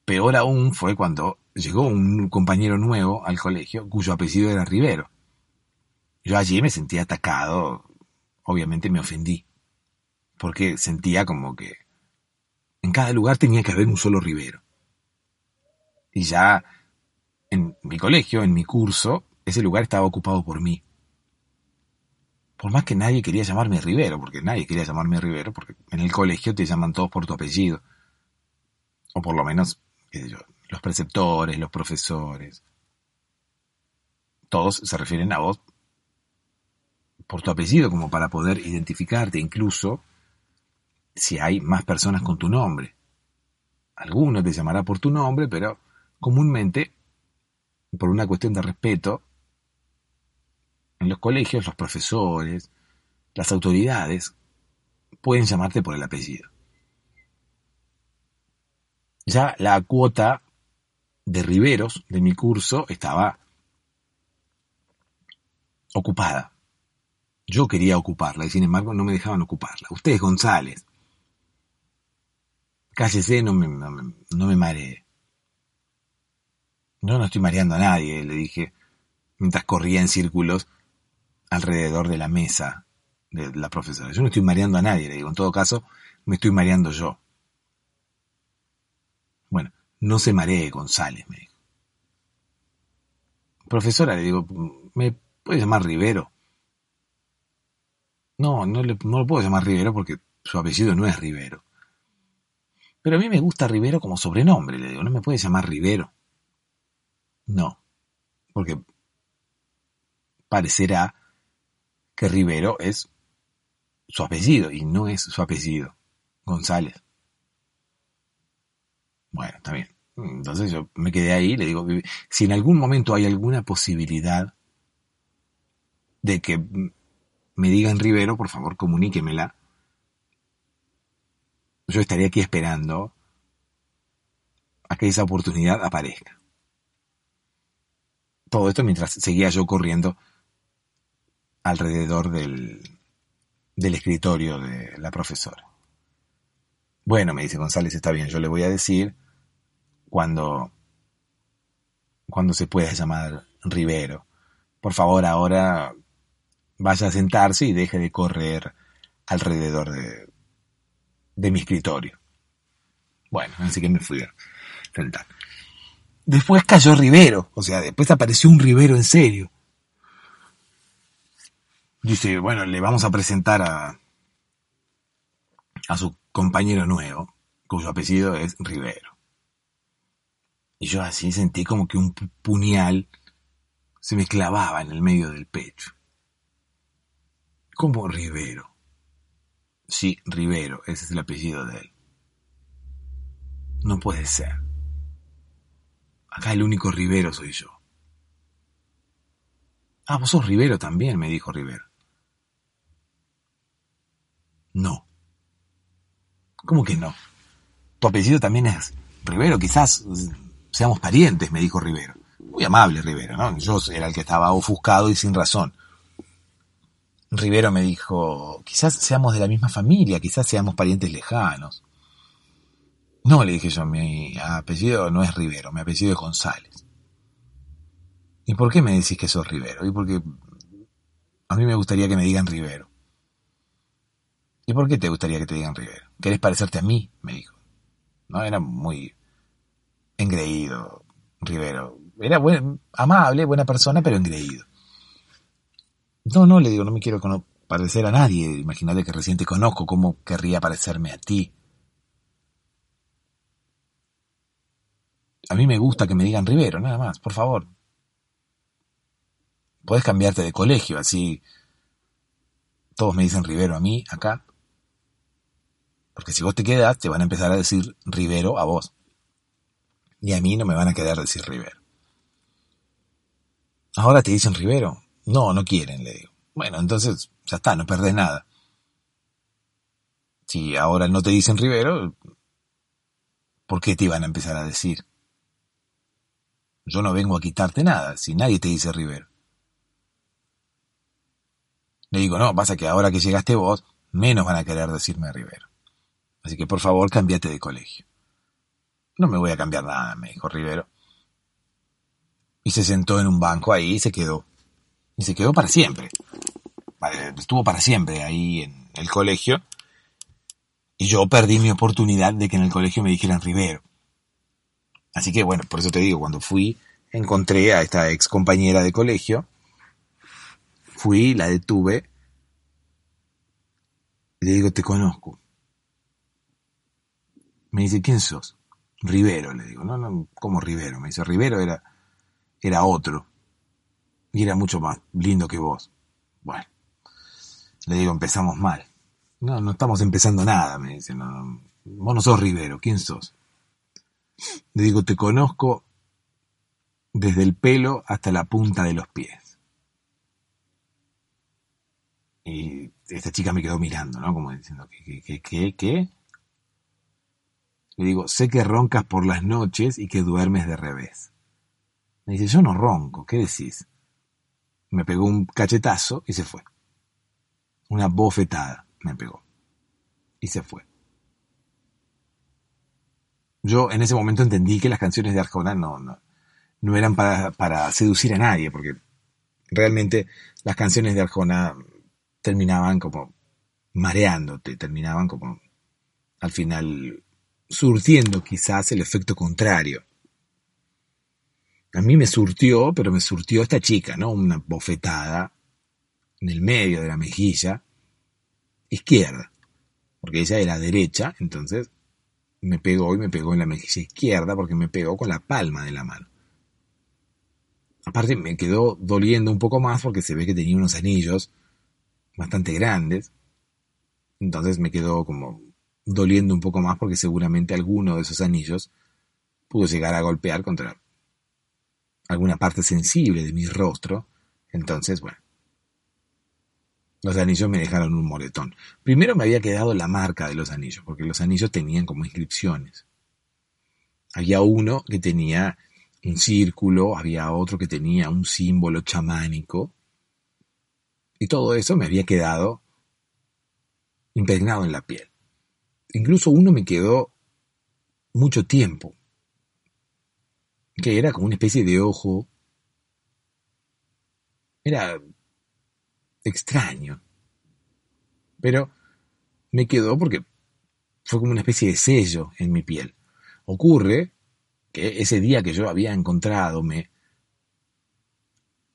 Speaker 1: Peor aún fue cuando llegó un compañero nuevo al colegio cuyo apellido era Rivero. Yo allí me sentí atacado, obviamente me ofendí, porque sentía como que en cada lugar tenía que haber un solo Rivero. Y ya en mi colegio, en mi curso, ese lugar estaba ocupado por mí. Por más que nadie quería llamarme Rivero, porque nadie quería llamarme Rivero, porque en el colegio te llaman todos por tu apellido. O por lo menos, qué sé yo, los preceptores, los profesores. Todos se refieren a vos por tu apellido, como para poder identificarte, incluso si hay más personas con tu nombre. Alguno te llamará por tu nombre, pero comúnmente, por una cuestión de respeto, en los colegios los profesores, las autoridades, pueden llamarte por el apellido. Ya la cuota de Riveros de mi curso estaba ocupada. Yo quería ocuparla y sin embargo no me dejaban ocuparla. Ustedes, González. Cállese, no me, no me, no me maree. No, no estoy mareando a nadie, le dije, mientras corría en círculos alrededor de la mesa de la profesora. Yo no estoy mareando a nadie, le digo, en todo caso, me estoy mareando yo. Bueno, no se maree, González, me dijo. Profesora, le digo, ¿me puede llamar Rivero? No, no, le, no lo puedo llamar Rivero porque su apellido no es Rivero. Pero a mí me gusta Rivero como sobrenombre, le digo, no me puede llamar Rivero. No, porque parecerá que Rivero es su apellido y no es su apellido, González. Bueno, está bien. Entonces yo me quedé ahí, le digo, si en algún momento hay alguna posibilidad de que me digan Rivero, por favor comuníquemela. Yo estaría aquí esperando a que esa oportunidad aparezca. Todo esto mientras seguía yo corriendo alrededor del, del escritorio de la profesora. Bueno, me dice González, está bien, yo le voy a decir cuando, cuando se pueda llamar Rivero. Por favor, ahora vaya a sentarse y deje de correr alrededor de, de mi escritorio. Bueno, así que me fui a sentar. Después cayó Rivero, o sea, después apareció un Rivero en serio. Dice, bueno, le vamos a presentar a, a su compañero nuevo, cuyo apellido es Rivero. Y yo así sentí como que un puñal se me clavaba en el medio del pecho. ¿Cómo Rivero? Sí, Rivero, ese es el apellido de él. No puede ser. Acá el único Rivero soy yo. Ah, vos sos Rivero también, me dijo Rivero. No. ¿Cómo que no? Tu apellido también es Rivero, quizás seamos parientes, me dijo Rivero. Muy amable Rivero, ¿no? Yo era el que estaba ofuscado y sin razón. Rivero me dijo, quizás seamos de la misma familia, quizás seamos parientes lejanos. No, le dije yo, mi apellido no es Rivero, mi apellido es González. ¿Y por qué me decís que sos Rivero? Y porque a mí me gustaría que me digan Rivero. ¿Y por qué te gustaría que te digan Rivero? ¿Querés parecerte a mí? me dijo. No, era muy engreído, Rivero. Era amable, buena persona, pero engreído. No, no, le digo, no me quiero parecer a nadie. Imagínate que recién te conozco, ¿cómo querría parecerme a ti? A mí me gusta que me digan Rivero, nada más, por favor. Podés cambiarte de colegio, así todos me dicen Rivero a mí, acá. Porque si vos te quedas, te van a empezar a decir Rivero a vos. Y a mí no me van a quedar decir Rivero. Ahora te dicen Rivero. No, no quieren, le digo. Bueno, entonces ya está, no perdés nada. Si ahora no te dicen Rivero, ¿por qué te iban a empezar a decir? Yo no vengo a quitarte nada, si nadie te dice Rivero. Le digo, no, pasa que ahora que llegaste vos, menos van a querer decirme Rivero. Así que por favor, cambiate de colegio. No me voy a cambiar nada, me dijo Rivero. Y se sentó en un banco ahí y se quedó. Y se quedó para siempre. Estuvo para siempre ahí en el colegio. Y yo perdí mi oportunidad de que en el colegio me dijeran Rivero. Así que bueno, por eso te digo, cuando fui, encontré a esta ex compañera de colegio. Fui, la detuve. Le digo, te conozco. Me dice, ¿quién sos? Rivero, le digo. No, no, ¿cómo Rivero? Me dice, Rivero era, era otro. Y era mucho más lindo que vos. Bueno. Le digo, empezamos mal. No, no estamos empezando nada, me dice. No, vos no sos Rivero, ¿quién sos? Le digo, te conozco desde el pelo hasta la punta de los pies. Y esta chica me quedó mirando, ¿no? Como diciendo, ¿qué, qué, qué, qué? Le digo, sé que roncas por las noches y que duermes de revés. Me dice, yo no ronco, ¿qué decís? Me pegó un cachetazo y se fue. Una bofetada me pegó. Y se fue. Yo en ese momento entendí que las canciones de Arjona no, no, no eran para, para seducir a nadie, porque realmente las canciones de Arjona terminaban como mareándote, terminaban como al final surtiendo quizás el efecto contrario. A mí me surtió, pero me surtió esta chica, ¿no? Una bofetada en el medio de la mejilla izquierda, porque ella era derecha, entonces me pegó y me pegó en la mejilla izquierda porque me pegó con la palma de la mano. Aparte me quedó doliendo un poco más porque se ve que tenía unos anillos bastante grandes. Entonces me quedó como doliendo un poco más porque seguramente alguno de esos anillos pudo llegar a golpear contra alguna parte sensible de mi rostro. Entonces, bueno, los anillos me dejaron un moretón. Primero me había quedado la marca de los anillos, porque los anillos tenían como inscripciones. Había uno que tenía un círculo, había otro que tenía un símbolo chamánico, y todo eso me había quedado impregnado en la piel. Incluso uno me quedó mucho tiempo, que era como una especie de ojo. Era extraño. Pero me quedó porque fue como una especie de sello en mi piel. Ocurre que ese día que yo había encontrado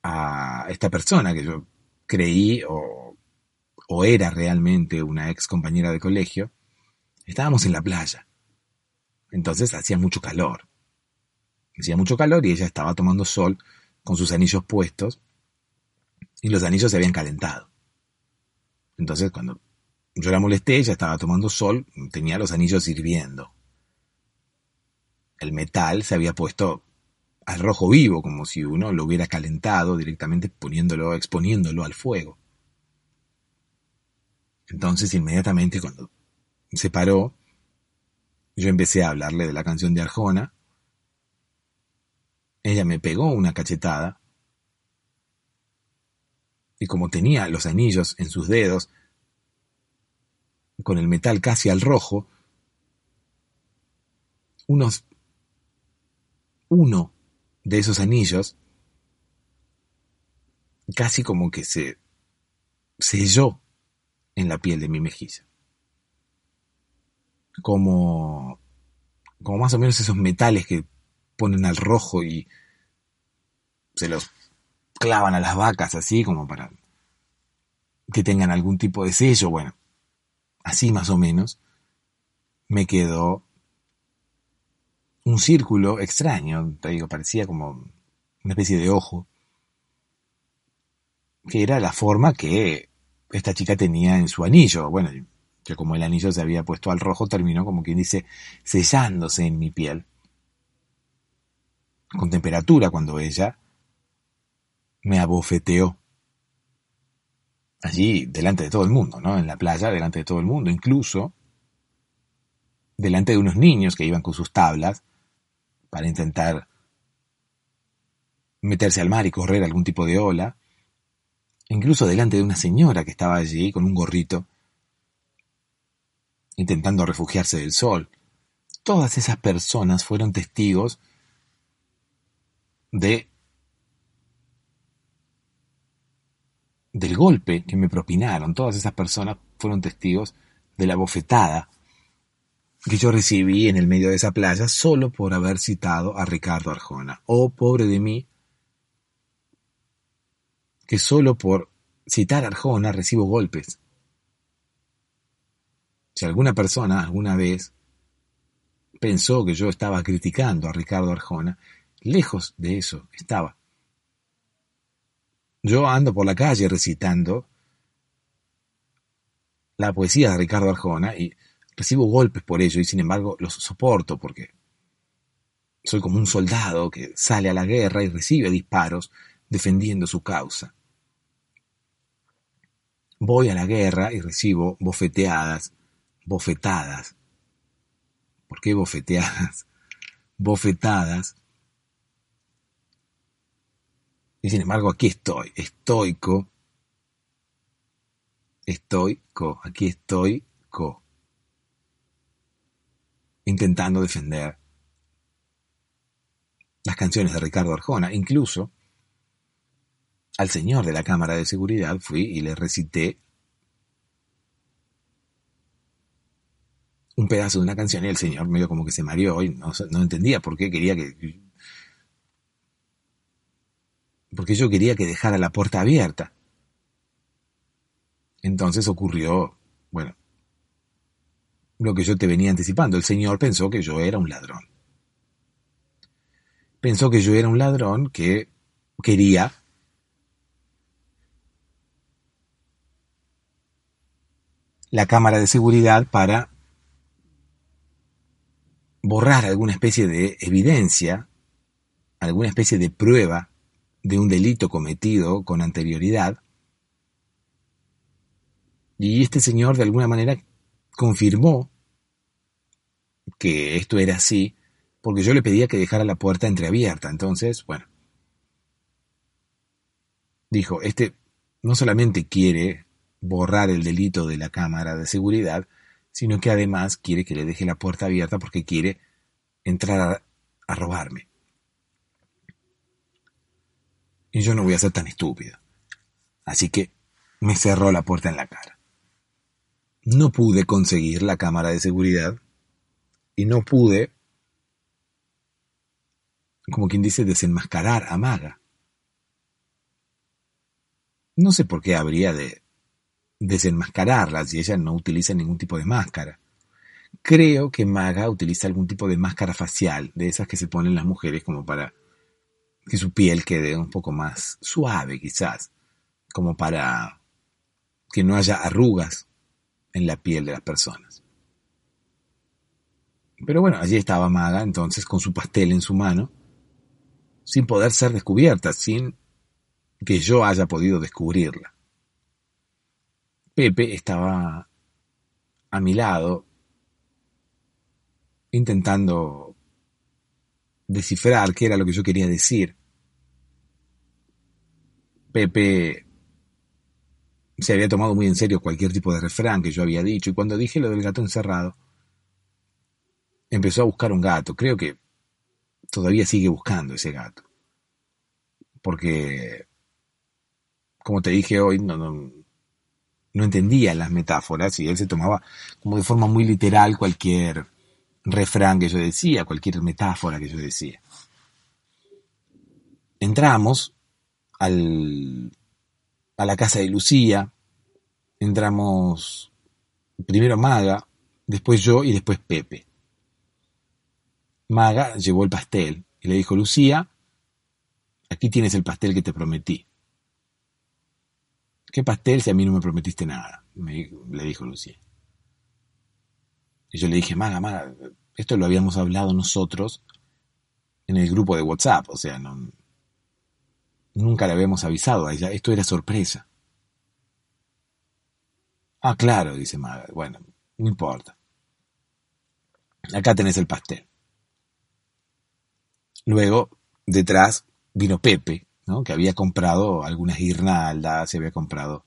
Speaker 1: a esta persona que yo creí o, o era realmente una ex compañera de colegio, Estábamos en la playa. Entonces hacía mucho calor. Hacía mucho calor y ella estaba tomando sol con sus anillos puestos y los anillos se habían calentado. Entonces cuando yo la molesté, ella estaba tomando sol, tenía los anillos hirviendo. El metal se había puesto al rojo vivo, como si uno lo hubiera calentado directamente poniéndolo, exponiéndolo al fuego. Entonces inmediatamente cuando se paró, yo empecé a hablarle de la canción de Arjona, ella me pegó una cachetada, y como tenía los anillos en sus dedos, con el metal casi al rojo, unos, uno de esos anillos casi como que se selló en la piel de mi mejilla como, como más o menos esos metales que ponen al rojo y se los clavan a las vacas así como para que tengan algún tipo de sello, bueno, así más o menos, me quedó un círculo extraño, te digo, parecía como una especie de ojo, que era la forma que esta chica tenía en su anillo. Bueno, que como el anillo se había puesto al rojo, terminó como quien dice sellándose en mi piel. Con temperatura cuando ella me abofeteó. Allí, delante de todo el mundo, ¿no? En la playa, delante de todo el mundo, incluso delante de unos niños que iban con sus tablas para intentar meterse al mar y correr algún tipo de ola, incluso delante de una señora que estaba allí con un gorrito intentando refugiarse del sol. todas esas personas fueron testigos de del golpe que me propinaron. Todas esas personas fueron testigos de la bofetada que yo recibí en el medio de esa playa solo por haber citado a Ricardo Arjona. Oh, pobre de mí, que solo por citar a Arjona recibo golpes. Si alguna persona alguna vez pensó que yo estaba criticando a Ricardo Arjona, lejos de eso estaba. Yo ando por la calle recitando la poesía de Ricardo Arjona y recibo golpes por ello y sin embargo los soporto porque soy como un soldado que sale a la guerra y recibe disparos defendiendo su causa. Voy a la guerra y recibo bofeteadas, bofetadas. ¿Por qué bofeteadas? Bofetadas. Y sin embargo aquí estoy, estoico, estoico, aquí estoy, co intentando defender las canciones de Ricardo Arjona. Incluso al señor de la Cámara de Seguridad fui y le recité un pedazo de una canción y el señor medio como que se mareó y no, no entendía por qué quería que... Porque yo quería que dejara la puerta abierta. Entonces ocurrió, bueno, lo que yo te venía anticipando. El Señor pensó que yo era un ladrón. Pensó que yo era un ladrón que quería la cámara de seguridad para borrar alguna especie de evidencia, alguna especie de prueba de un delito cometido con anterioridad. Y este señor de alguna manera confirmó que esto era así porque yo le pedía que dejara la puerta entreabierta. Entonces, bueno, dijo, este no solamente quiere borrar el delito de la cámara de seguridad, sino que además quiere que le deje la puerta abierta porque quiere entrar a, robarme. Y yo no voy a ser tan estúpido. Así que me cerró la puerta en la cara no pude conseguir la cámara de seguridad y no pude, como quien dice, desenmascarar a Maga. No sé por qué habría de desenmascararla si ella no utiliza ningún tipo de máscara. Creo que Maga utiliza algún tipo de máscara facial, de esas que se ponen las mujeres como para que su piel quede un poco más suave quizás, como para que no haya arrugas en la piel de las personas. Pero bueno, allí estaba Maga entonces con su pastel en su mano, sin poder ser descubierta, sin que yo haya podido descubrirla. Pepe estaba a mi lado, intentando descifrar qué era lo que yo quería decir. Pepe se había tomado muy en serio cualquier tipo de refrán que yo había dicho, y cuando dije lo del gato encerrado, empezó a buscar un gato. Creo que todavía sigue buscando ese gato. Porque, como te dije hoy, no, no, no entendía las metáforas y él se tomaba como de forma muy literal cualquier refrán que yo decía, cualquier metáfora que yo decía. Entramos al a la casa de Lucía, entramos primero Maga, después yo y después Pepe. Maga llevó el pastel y le dijo, Lucía, aquí tienes el pastel que te prometí. ¿Qué pastel si a mí no me prometiste nada? le dijo Lucía. Y yo le dije, Maga, Maga, esto lo habíamos hablado nosotros en el grupo de WhatsApp, o sea, Nunca le habíamos avisado a ella, esto era sorpresa. Ah, claro, dice Maga. Bueno, no importa. Acá tenés el pastel. Luego, detrás, vino Pepe, que había comprado algunas guirnaldas, se había comprado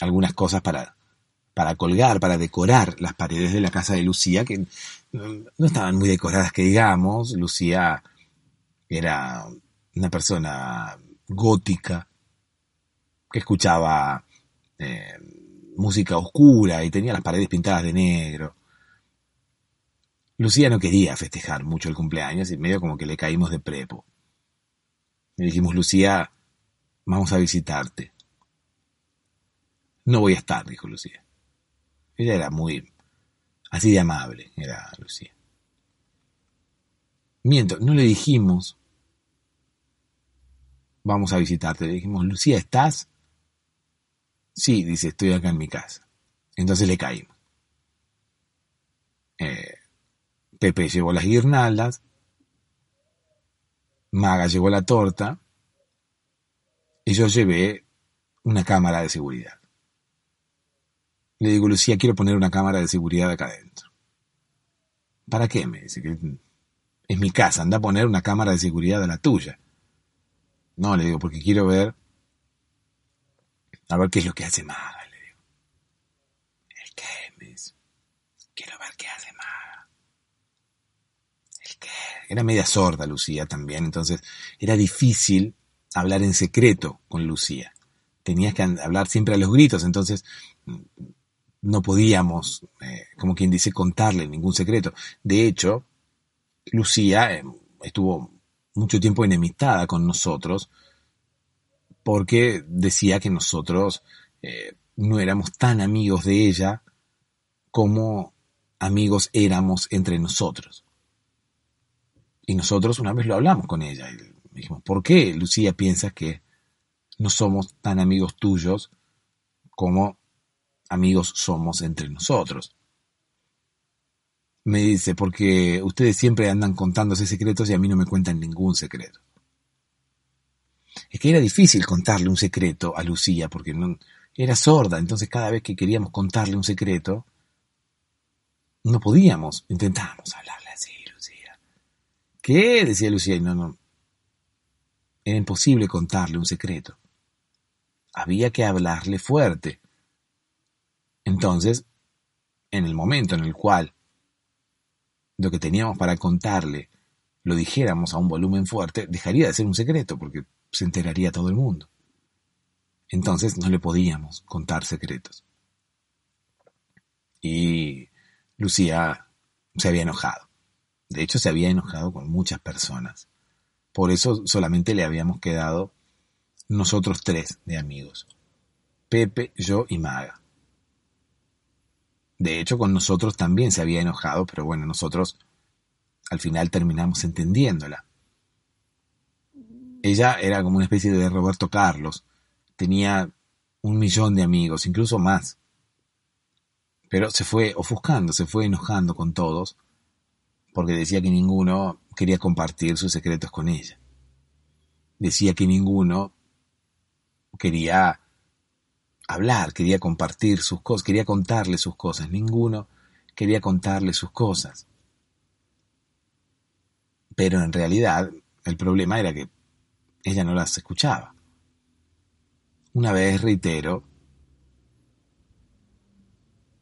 Speaker 1: algunas cosas para, para colgar, para decorar las paredes de la casa de Lucía, que no estaban muy decoradas, que digamos. Lucía era una persona gótica que escuchaba eh, música oscura y tenía las paredes pintadas de negro. Lucía no quería festejar mucho el cumpleaños y medio como que le caímos de prepo. Le dijimos, Lucía, vamos a visitarte. No voy a estar, dijo Lucía. Ella era muy así de amable, era Lucía. Miento, no le dijimos, vamos a visitarte. Le dijimos, Lucía, ¿estás? Sí, dice, estoy acá en mi casa. Entonces le caímos. Eh, Pepe llevó las guirnaldas, Maga llevó la torta y yo llevé una cámara de seguridad. Le digo, Lucía, quiero poner una cámara de seguridad acá adentro. ¿Para qué? Me dice que es mi casa, anda a poner una cámara de seguridad a la tuya. No, le digo, porque quiero ver, a ver qué es lo que hace Maga, le digo. ¿El qué? Me dice. Quiero ver qué hace Maga. ¿El qué? Era media sorda Lucía también, entonces era difícil hablar en secreto con Lucía. Tenías que hablar siempre a los gritos, entonces no podíamos, eh, como quien dice, contarle ningún secreto. De hecho, Lucía eh, estuvo mucho tiempo enemistada con nosotros porque decía que nosotros eh, no éramos tan amigos de ella como amigos éramos entre nosotros. Y nosotros una vez lo hablamos con ella y dijimos, ¿por qué Lucía piensa que no somos tan amigos tuyos como amigos somos entre nosotros. Me dice, porque ustedes siempre andan contándose secretos y a mí no me cuentan ningún secreto. Es que era difícil contarle un secreto a Lucía porque no, era sorda, entonces cada vez que queríamos contarle un secreto, no podíamos, intentábamos hablarle. ¿Qué? decía Lucía, y no, no. Era imposible contarle un secreto. Había que hablarle fuerte. Entonces, en el momento en el cual lo que teníamos para contarle lo dijéramos a un volumen fuerte, dejaría de ser un secreto porque se enteraría todo el mundo. Entonces no le podíamos contar secretos. Y Lucía se había enojado. De hecho, se había enojado con muchas personas. Por eso solamente le habíamos quedado nosotros tres de amigos. Pepe, yo y Maga. De hecho, con nosotros también se había enojado, pero bueno, nosotros al final terminamos entendiéndola. Ella era como una especie de Roberto Carlos. Tenía un millón de amigos, incluso más. Pero se fue ofuscando, se fue enojando con todos, porque decía que ninguno quería compartir sus secretos con ella. Decía que ninguno quería hablar, quería compartir sus cosas, quería contarle sus cosas. Ninguno quería contarle sus cosas. Pero en realidad el problema era que ella no las escuchaba. Una vez, reitero,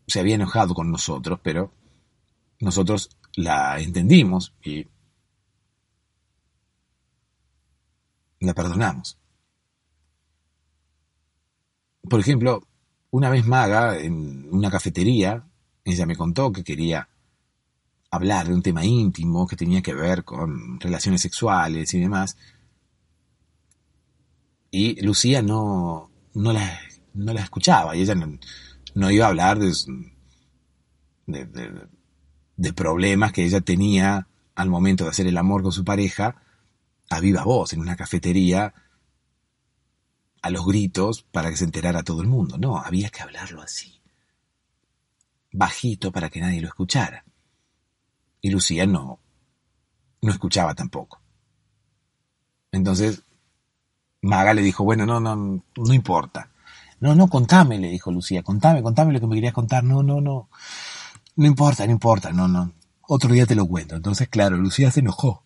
Speaker 1: se había enojado con nosotros, pero nosotros la entendimos y la perdonamos. Por ejemplo, una vez Maga, en una cafetería, ella me contó que quería hablar de un tema íntimo que tenía que ver con relaciones sexuales y demás. Y Lucía no, no, la, no la escuchaba y ella no, iba a hablar de, de, problemas que ella tenía al momento de hacer el amor con su pareja a viva voz en una cafetería a los gritos para que se enterara todo el mundo. No, había que hablarlo así. Bajito para que nadie lo escuchara. Y Lucía no, no escuchaba tampoco. Entonces, Maga le dijo, bueno, no, no, no importa. No, no, contame, le dijo Lucía, contame, contame lo que me querías contar. No, no, no. No importa, no importa, no, no. Otro día te lo cuento. Entonces, claro, Lucía se enojó.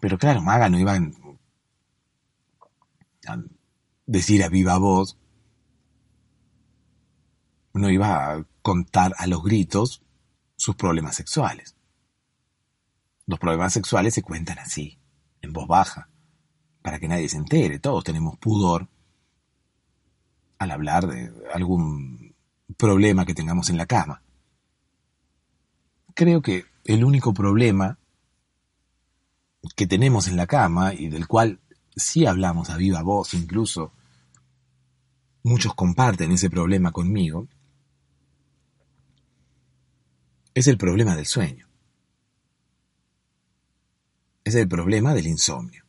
Speaker 1: Pero claro, Maga no iba decir a viva voz no iba a contar a los gritos sus problemas sexuales. Los problemas sexuales se cuentan así, en voz baja, para que nadie se entere. Todos tenemos pudor al hablar de algún problema que tengamos en la cama. Creo que el único problema que tenemos en la cama y del cual sí hablamos a viva voz, incluso muchos comparten ese problema conmigo, es el problema del sueño. Es el problema del insomnio.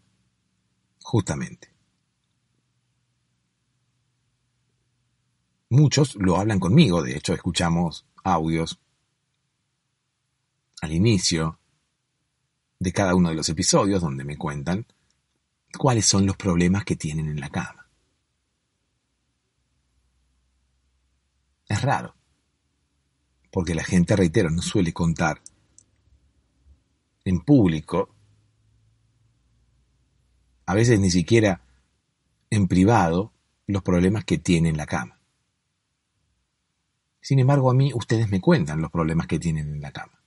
Speaker 1: Justamente. Muchos lo hablan conmigo, de hecho escuchamos audios al inicio de cada uno de los episodios donde me cuentan cuáles son los problemas que tienen en la cama. Es raro, porque la gente, reitero, no suele contar en público, a veces ni siquiera en privado, los problemas que tiene en la cama. Sin embargo, a mí ustedes me cuentan los problemas que tienen en la cama.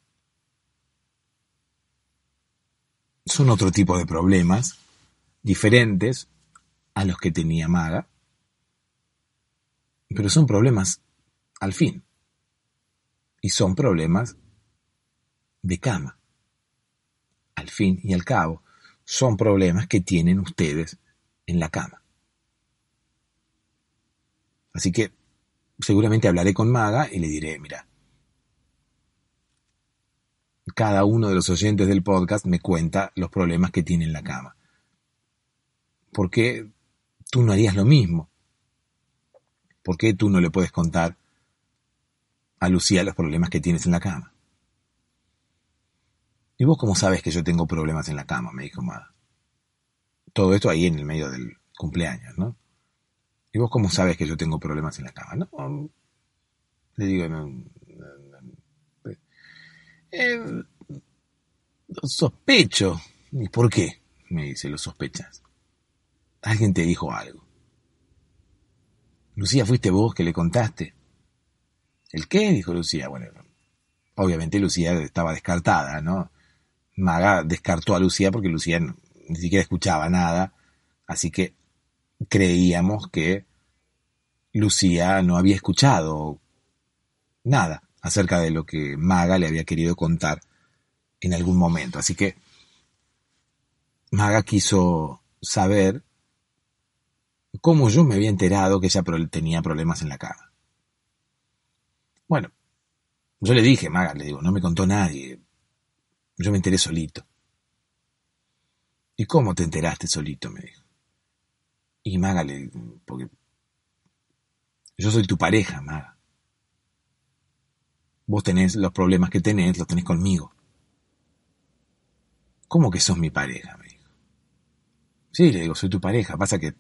Speaker 1: Son otro tipo de problemas, diferentes a los que tenía Maga, pero son problemas al fin. Y son problemas de cama. Al fin y al cabo, son problemas que tienen ustedes en la cama. Así que seguramente hablaré con Maga y le diré, mira, cada uno de los oyentes del podcast me cuenta los problemas que tiene en la cama. ¿Por qué tú no harías lo mismo? ¿Por qué tú no le puedes contar a Lucía los problemas que tienes en la cama? ¿Y vos cómo sabes que yo tengo problemas en la cama? me dijo Maga. Todo esto ahí en el medio del cumpleaños, ¿no? ¿Y vos cómo sabes que yo tengo problemas en la cama? No, le digo, no, eh, sospecho. ¿Y por qué? Me dice, lo sospechas. Alguien te dijo algo. Lucía, fuiste vos que le contaste. ¿El qué? dijo Lucía. Bueno, obviamente Lucía estaba descartada, ¿no? Maga descartó a Lucía porque Lucía ni siquiera escuchaba nada, así que creíamos que Lucía no había escuchado nada acerca de lo que Maga le había querido contar en algún momento. Así que Maga quiso saber cómo yo me había enterado que ella tenía problemas en la cama. Bueno, yo le dije, Maga, le digo, no me contó nadie. Yo me enteré solito. ¿Y cómo te enteraste solito? me dijo. Y Maga le porque yo soy tu pareja, Maga. Vos tenés los problemas que tenés, los tenés conmigo. ¿Cómo que sos mi pareja? me dijo. Sí, le digo, soy tu pareja. Pasa que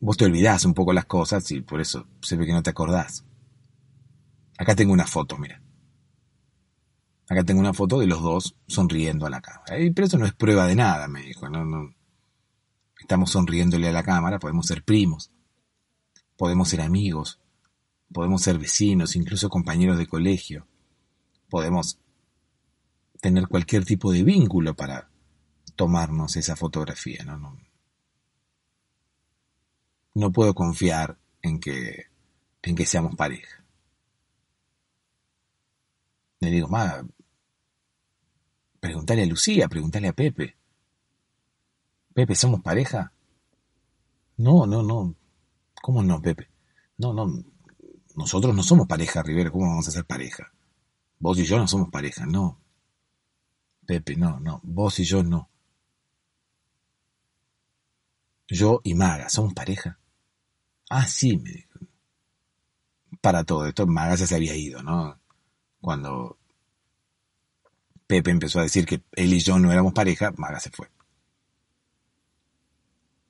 Speaker 1: vos te olvidás un poco las cosas y por eso se ve que no te acordás. Acá tengo una foto, mira. Acá tengo una foto de los dos sonriendo a la cámara. Pero eso no es prueba de nada, me dijo. No, no. Estamos sonriéndole a la cámara, podemos ser primos. Podemos ser amigos, podemos ser vecinos, incluso compañeros de colegio. Podemos tener cualquier tipo de vínculo para tomarnos esa fotografía. No, no, puedo confiar en que, en que seamos pareja. Le digo, ma, pregúntale a Lucía, pregúntale a Pepe. Pepe, ¿somos pareja? No, no, no, ¿Cómo no, Pepe? No, no. Nosotros no somos pareja, Rivera. ¿Cómo vamos a ser pareja? Vos y yo no somos pareja, no. Pepe, no, no. Vos y yo no. Yo y Maga, ¿somos pareja? Ah, sí, me dijo. Para todo esto, Maga ya se había ido, ¿no? Cuando Pepe empezó a decir que él y yo no éramos pareja, Maga se fue.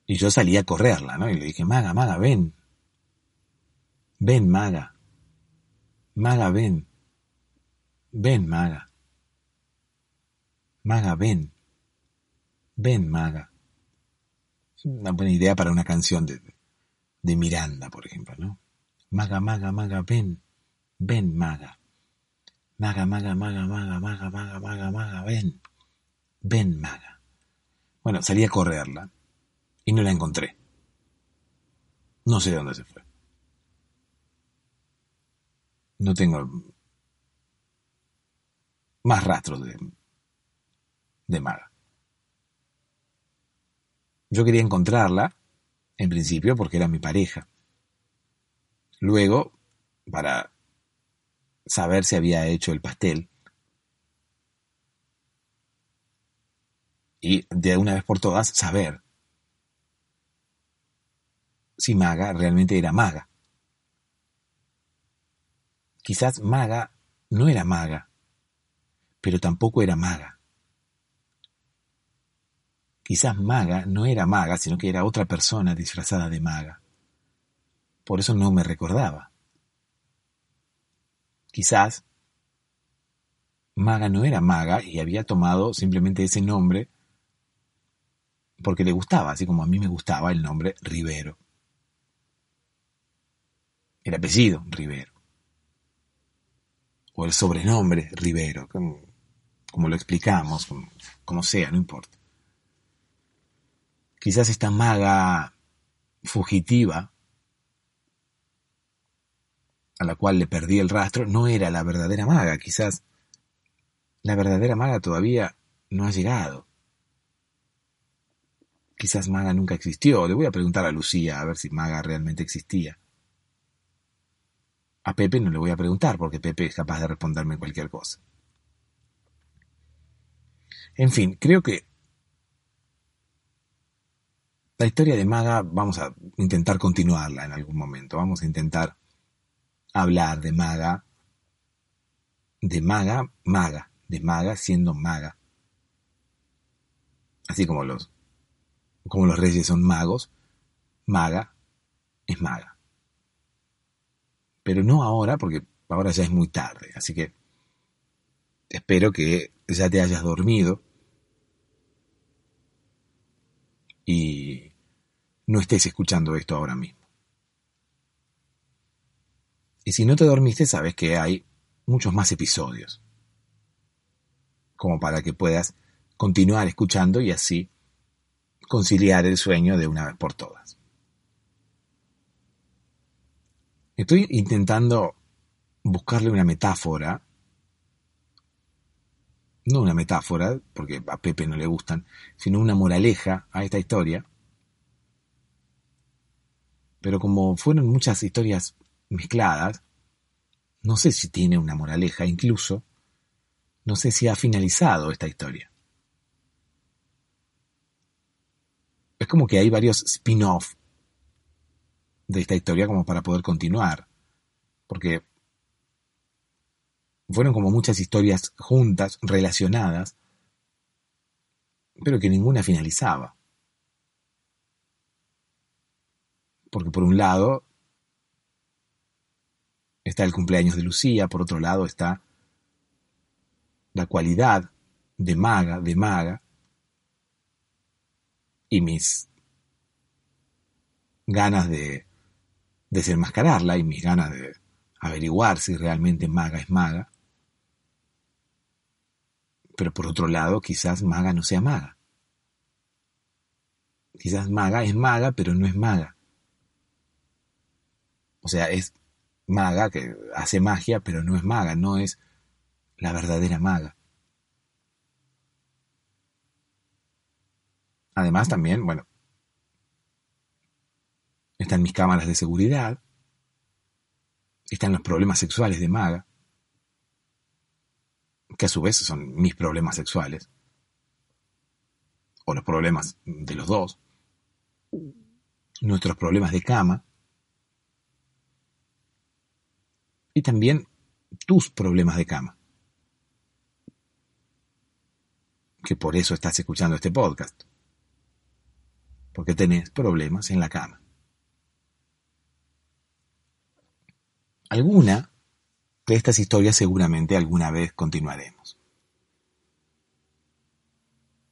Speaker 1: Y yo salí a correrla, ¿no? Y le dije, Maga, Maga, ven. Ven, Maga. Maga, ven. Ven, Maga. Maga, ven. Ven, Maga. Una buena idea para una canción de, de Miranda, por ejemplo, ¿no? Maga, maga, maga, ven, ven, maga. Maga, maga, maga, maga, maga, maga, maga, maga, ven, ven, maga. Bueno, salí a correrla y no la encontré. No sé dónde se fue. No tengo más rastros de, de Maga. Yo quería encontrarla, en principio, porque era mi pareja. Luego, para saber si había hecho el pastel. Y de una vez por todas, saber si Maga realmente era maga. Quizás Maga no era maga, pero tampoco era maga. Quizás Maga no era maga, sino que era otra persona disfrazada de maga. Por eso no me recordaba. Quizás Maga no era maga y había tomado simplemente ese nombre porque le gustaba, así como a mí me gustaba el nombre Rivero. El apellido Rivero. O el sobrenombre Rivero, como, lo explicamos, como, como sea, no importa. Quizás esta maga fugitiva a la cual le perdí el rastro no era la verdadera maga, quizás la verdadera maga todavía no ha llegado. Quizás maga nunca existió. Le voy a preguntar a Lucía a ver si maga realmente existía. A Pepe no le voy a preguntar porque Pepe es capaz de responderme cualquier cosa. En fin, creo que la historia de Maga vamos a intentar continuarla en algún momento. Vamos a intentar hablar de maga, de maga, maga, de maga siendo maga. Así como los, como los reyes son magos, maga es maga. Pero no ahora, porque ahora ya es muy tarde, así que espero que ya te hayas dormido y no estés escuchando esto ahora mismo. Y si no te dormiste, sabes que hay muchos más episodios. Como para que puedas continuar escuchando y así conciliar el sueño de una vez por todas. Estoy intentando buscarle una metáfora, no una metáfora, porque a Pepe no le gustan, sino una moraleja a esta historia. Pero como fueron muchas historias mezcladas. No sé si tiene una moraleja, incluso no sé si ha finalizado esta historia. Es como que hay varios spin-off de esta historia como para poder continuar, porque fueron como muchas historias juntas, relacionadas, pero que ninguna finalizaba. Porque por un lado está el cumpleaños de Lucía, por otro lado está la cualidad de maga, de maga, y mis ganas de desenmascararla y mis ganas de averiguar si realmente maga es maga. Pero por otro lado, quizás maga no sea maga. Quizás maga es maga, pero no es maga. O sea, es maga que hace magia, pero no es maga, no es la verdadera maga. Además también, bueno, están mis cámaras de seguridad, están los problemas sexuales de maga, que a su vez son mis problemas sexuales, o los problemas de los dos, nuestros problemas de cama, y también tus problemas de cama. Que por eso estás escuchando este podcast. Porque tenés problemas en la cama. Alguna de estas historias seguramente alguna vez continuaremos.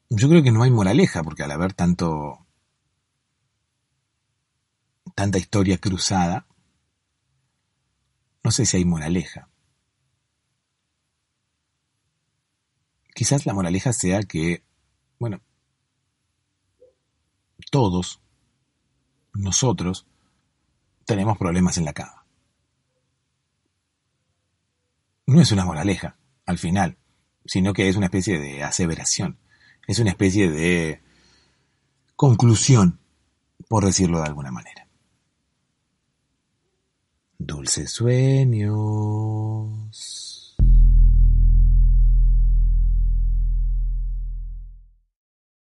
Speaker 1: Yo creo que no hay moraleja, porque al haber tanto tanta historia cruzada, No sé si hay moraleja. Quizás la moraleja sea que, bueno, todos, nosotros, tenemos problemas en la cama. No es una moraleja, al final, sino que es una especie de aseveración, es una especie de conclusión, por decirlo de alguna manera. Dulces sueños.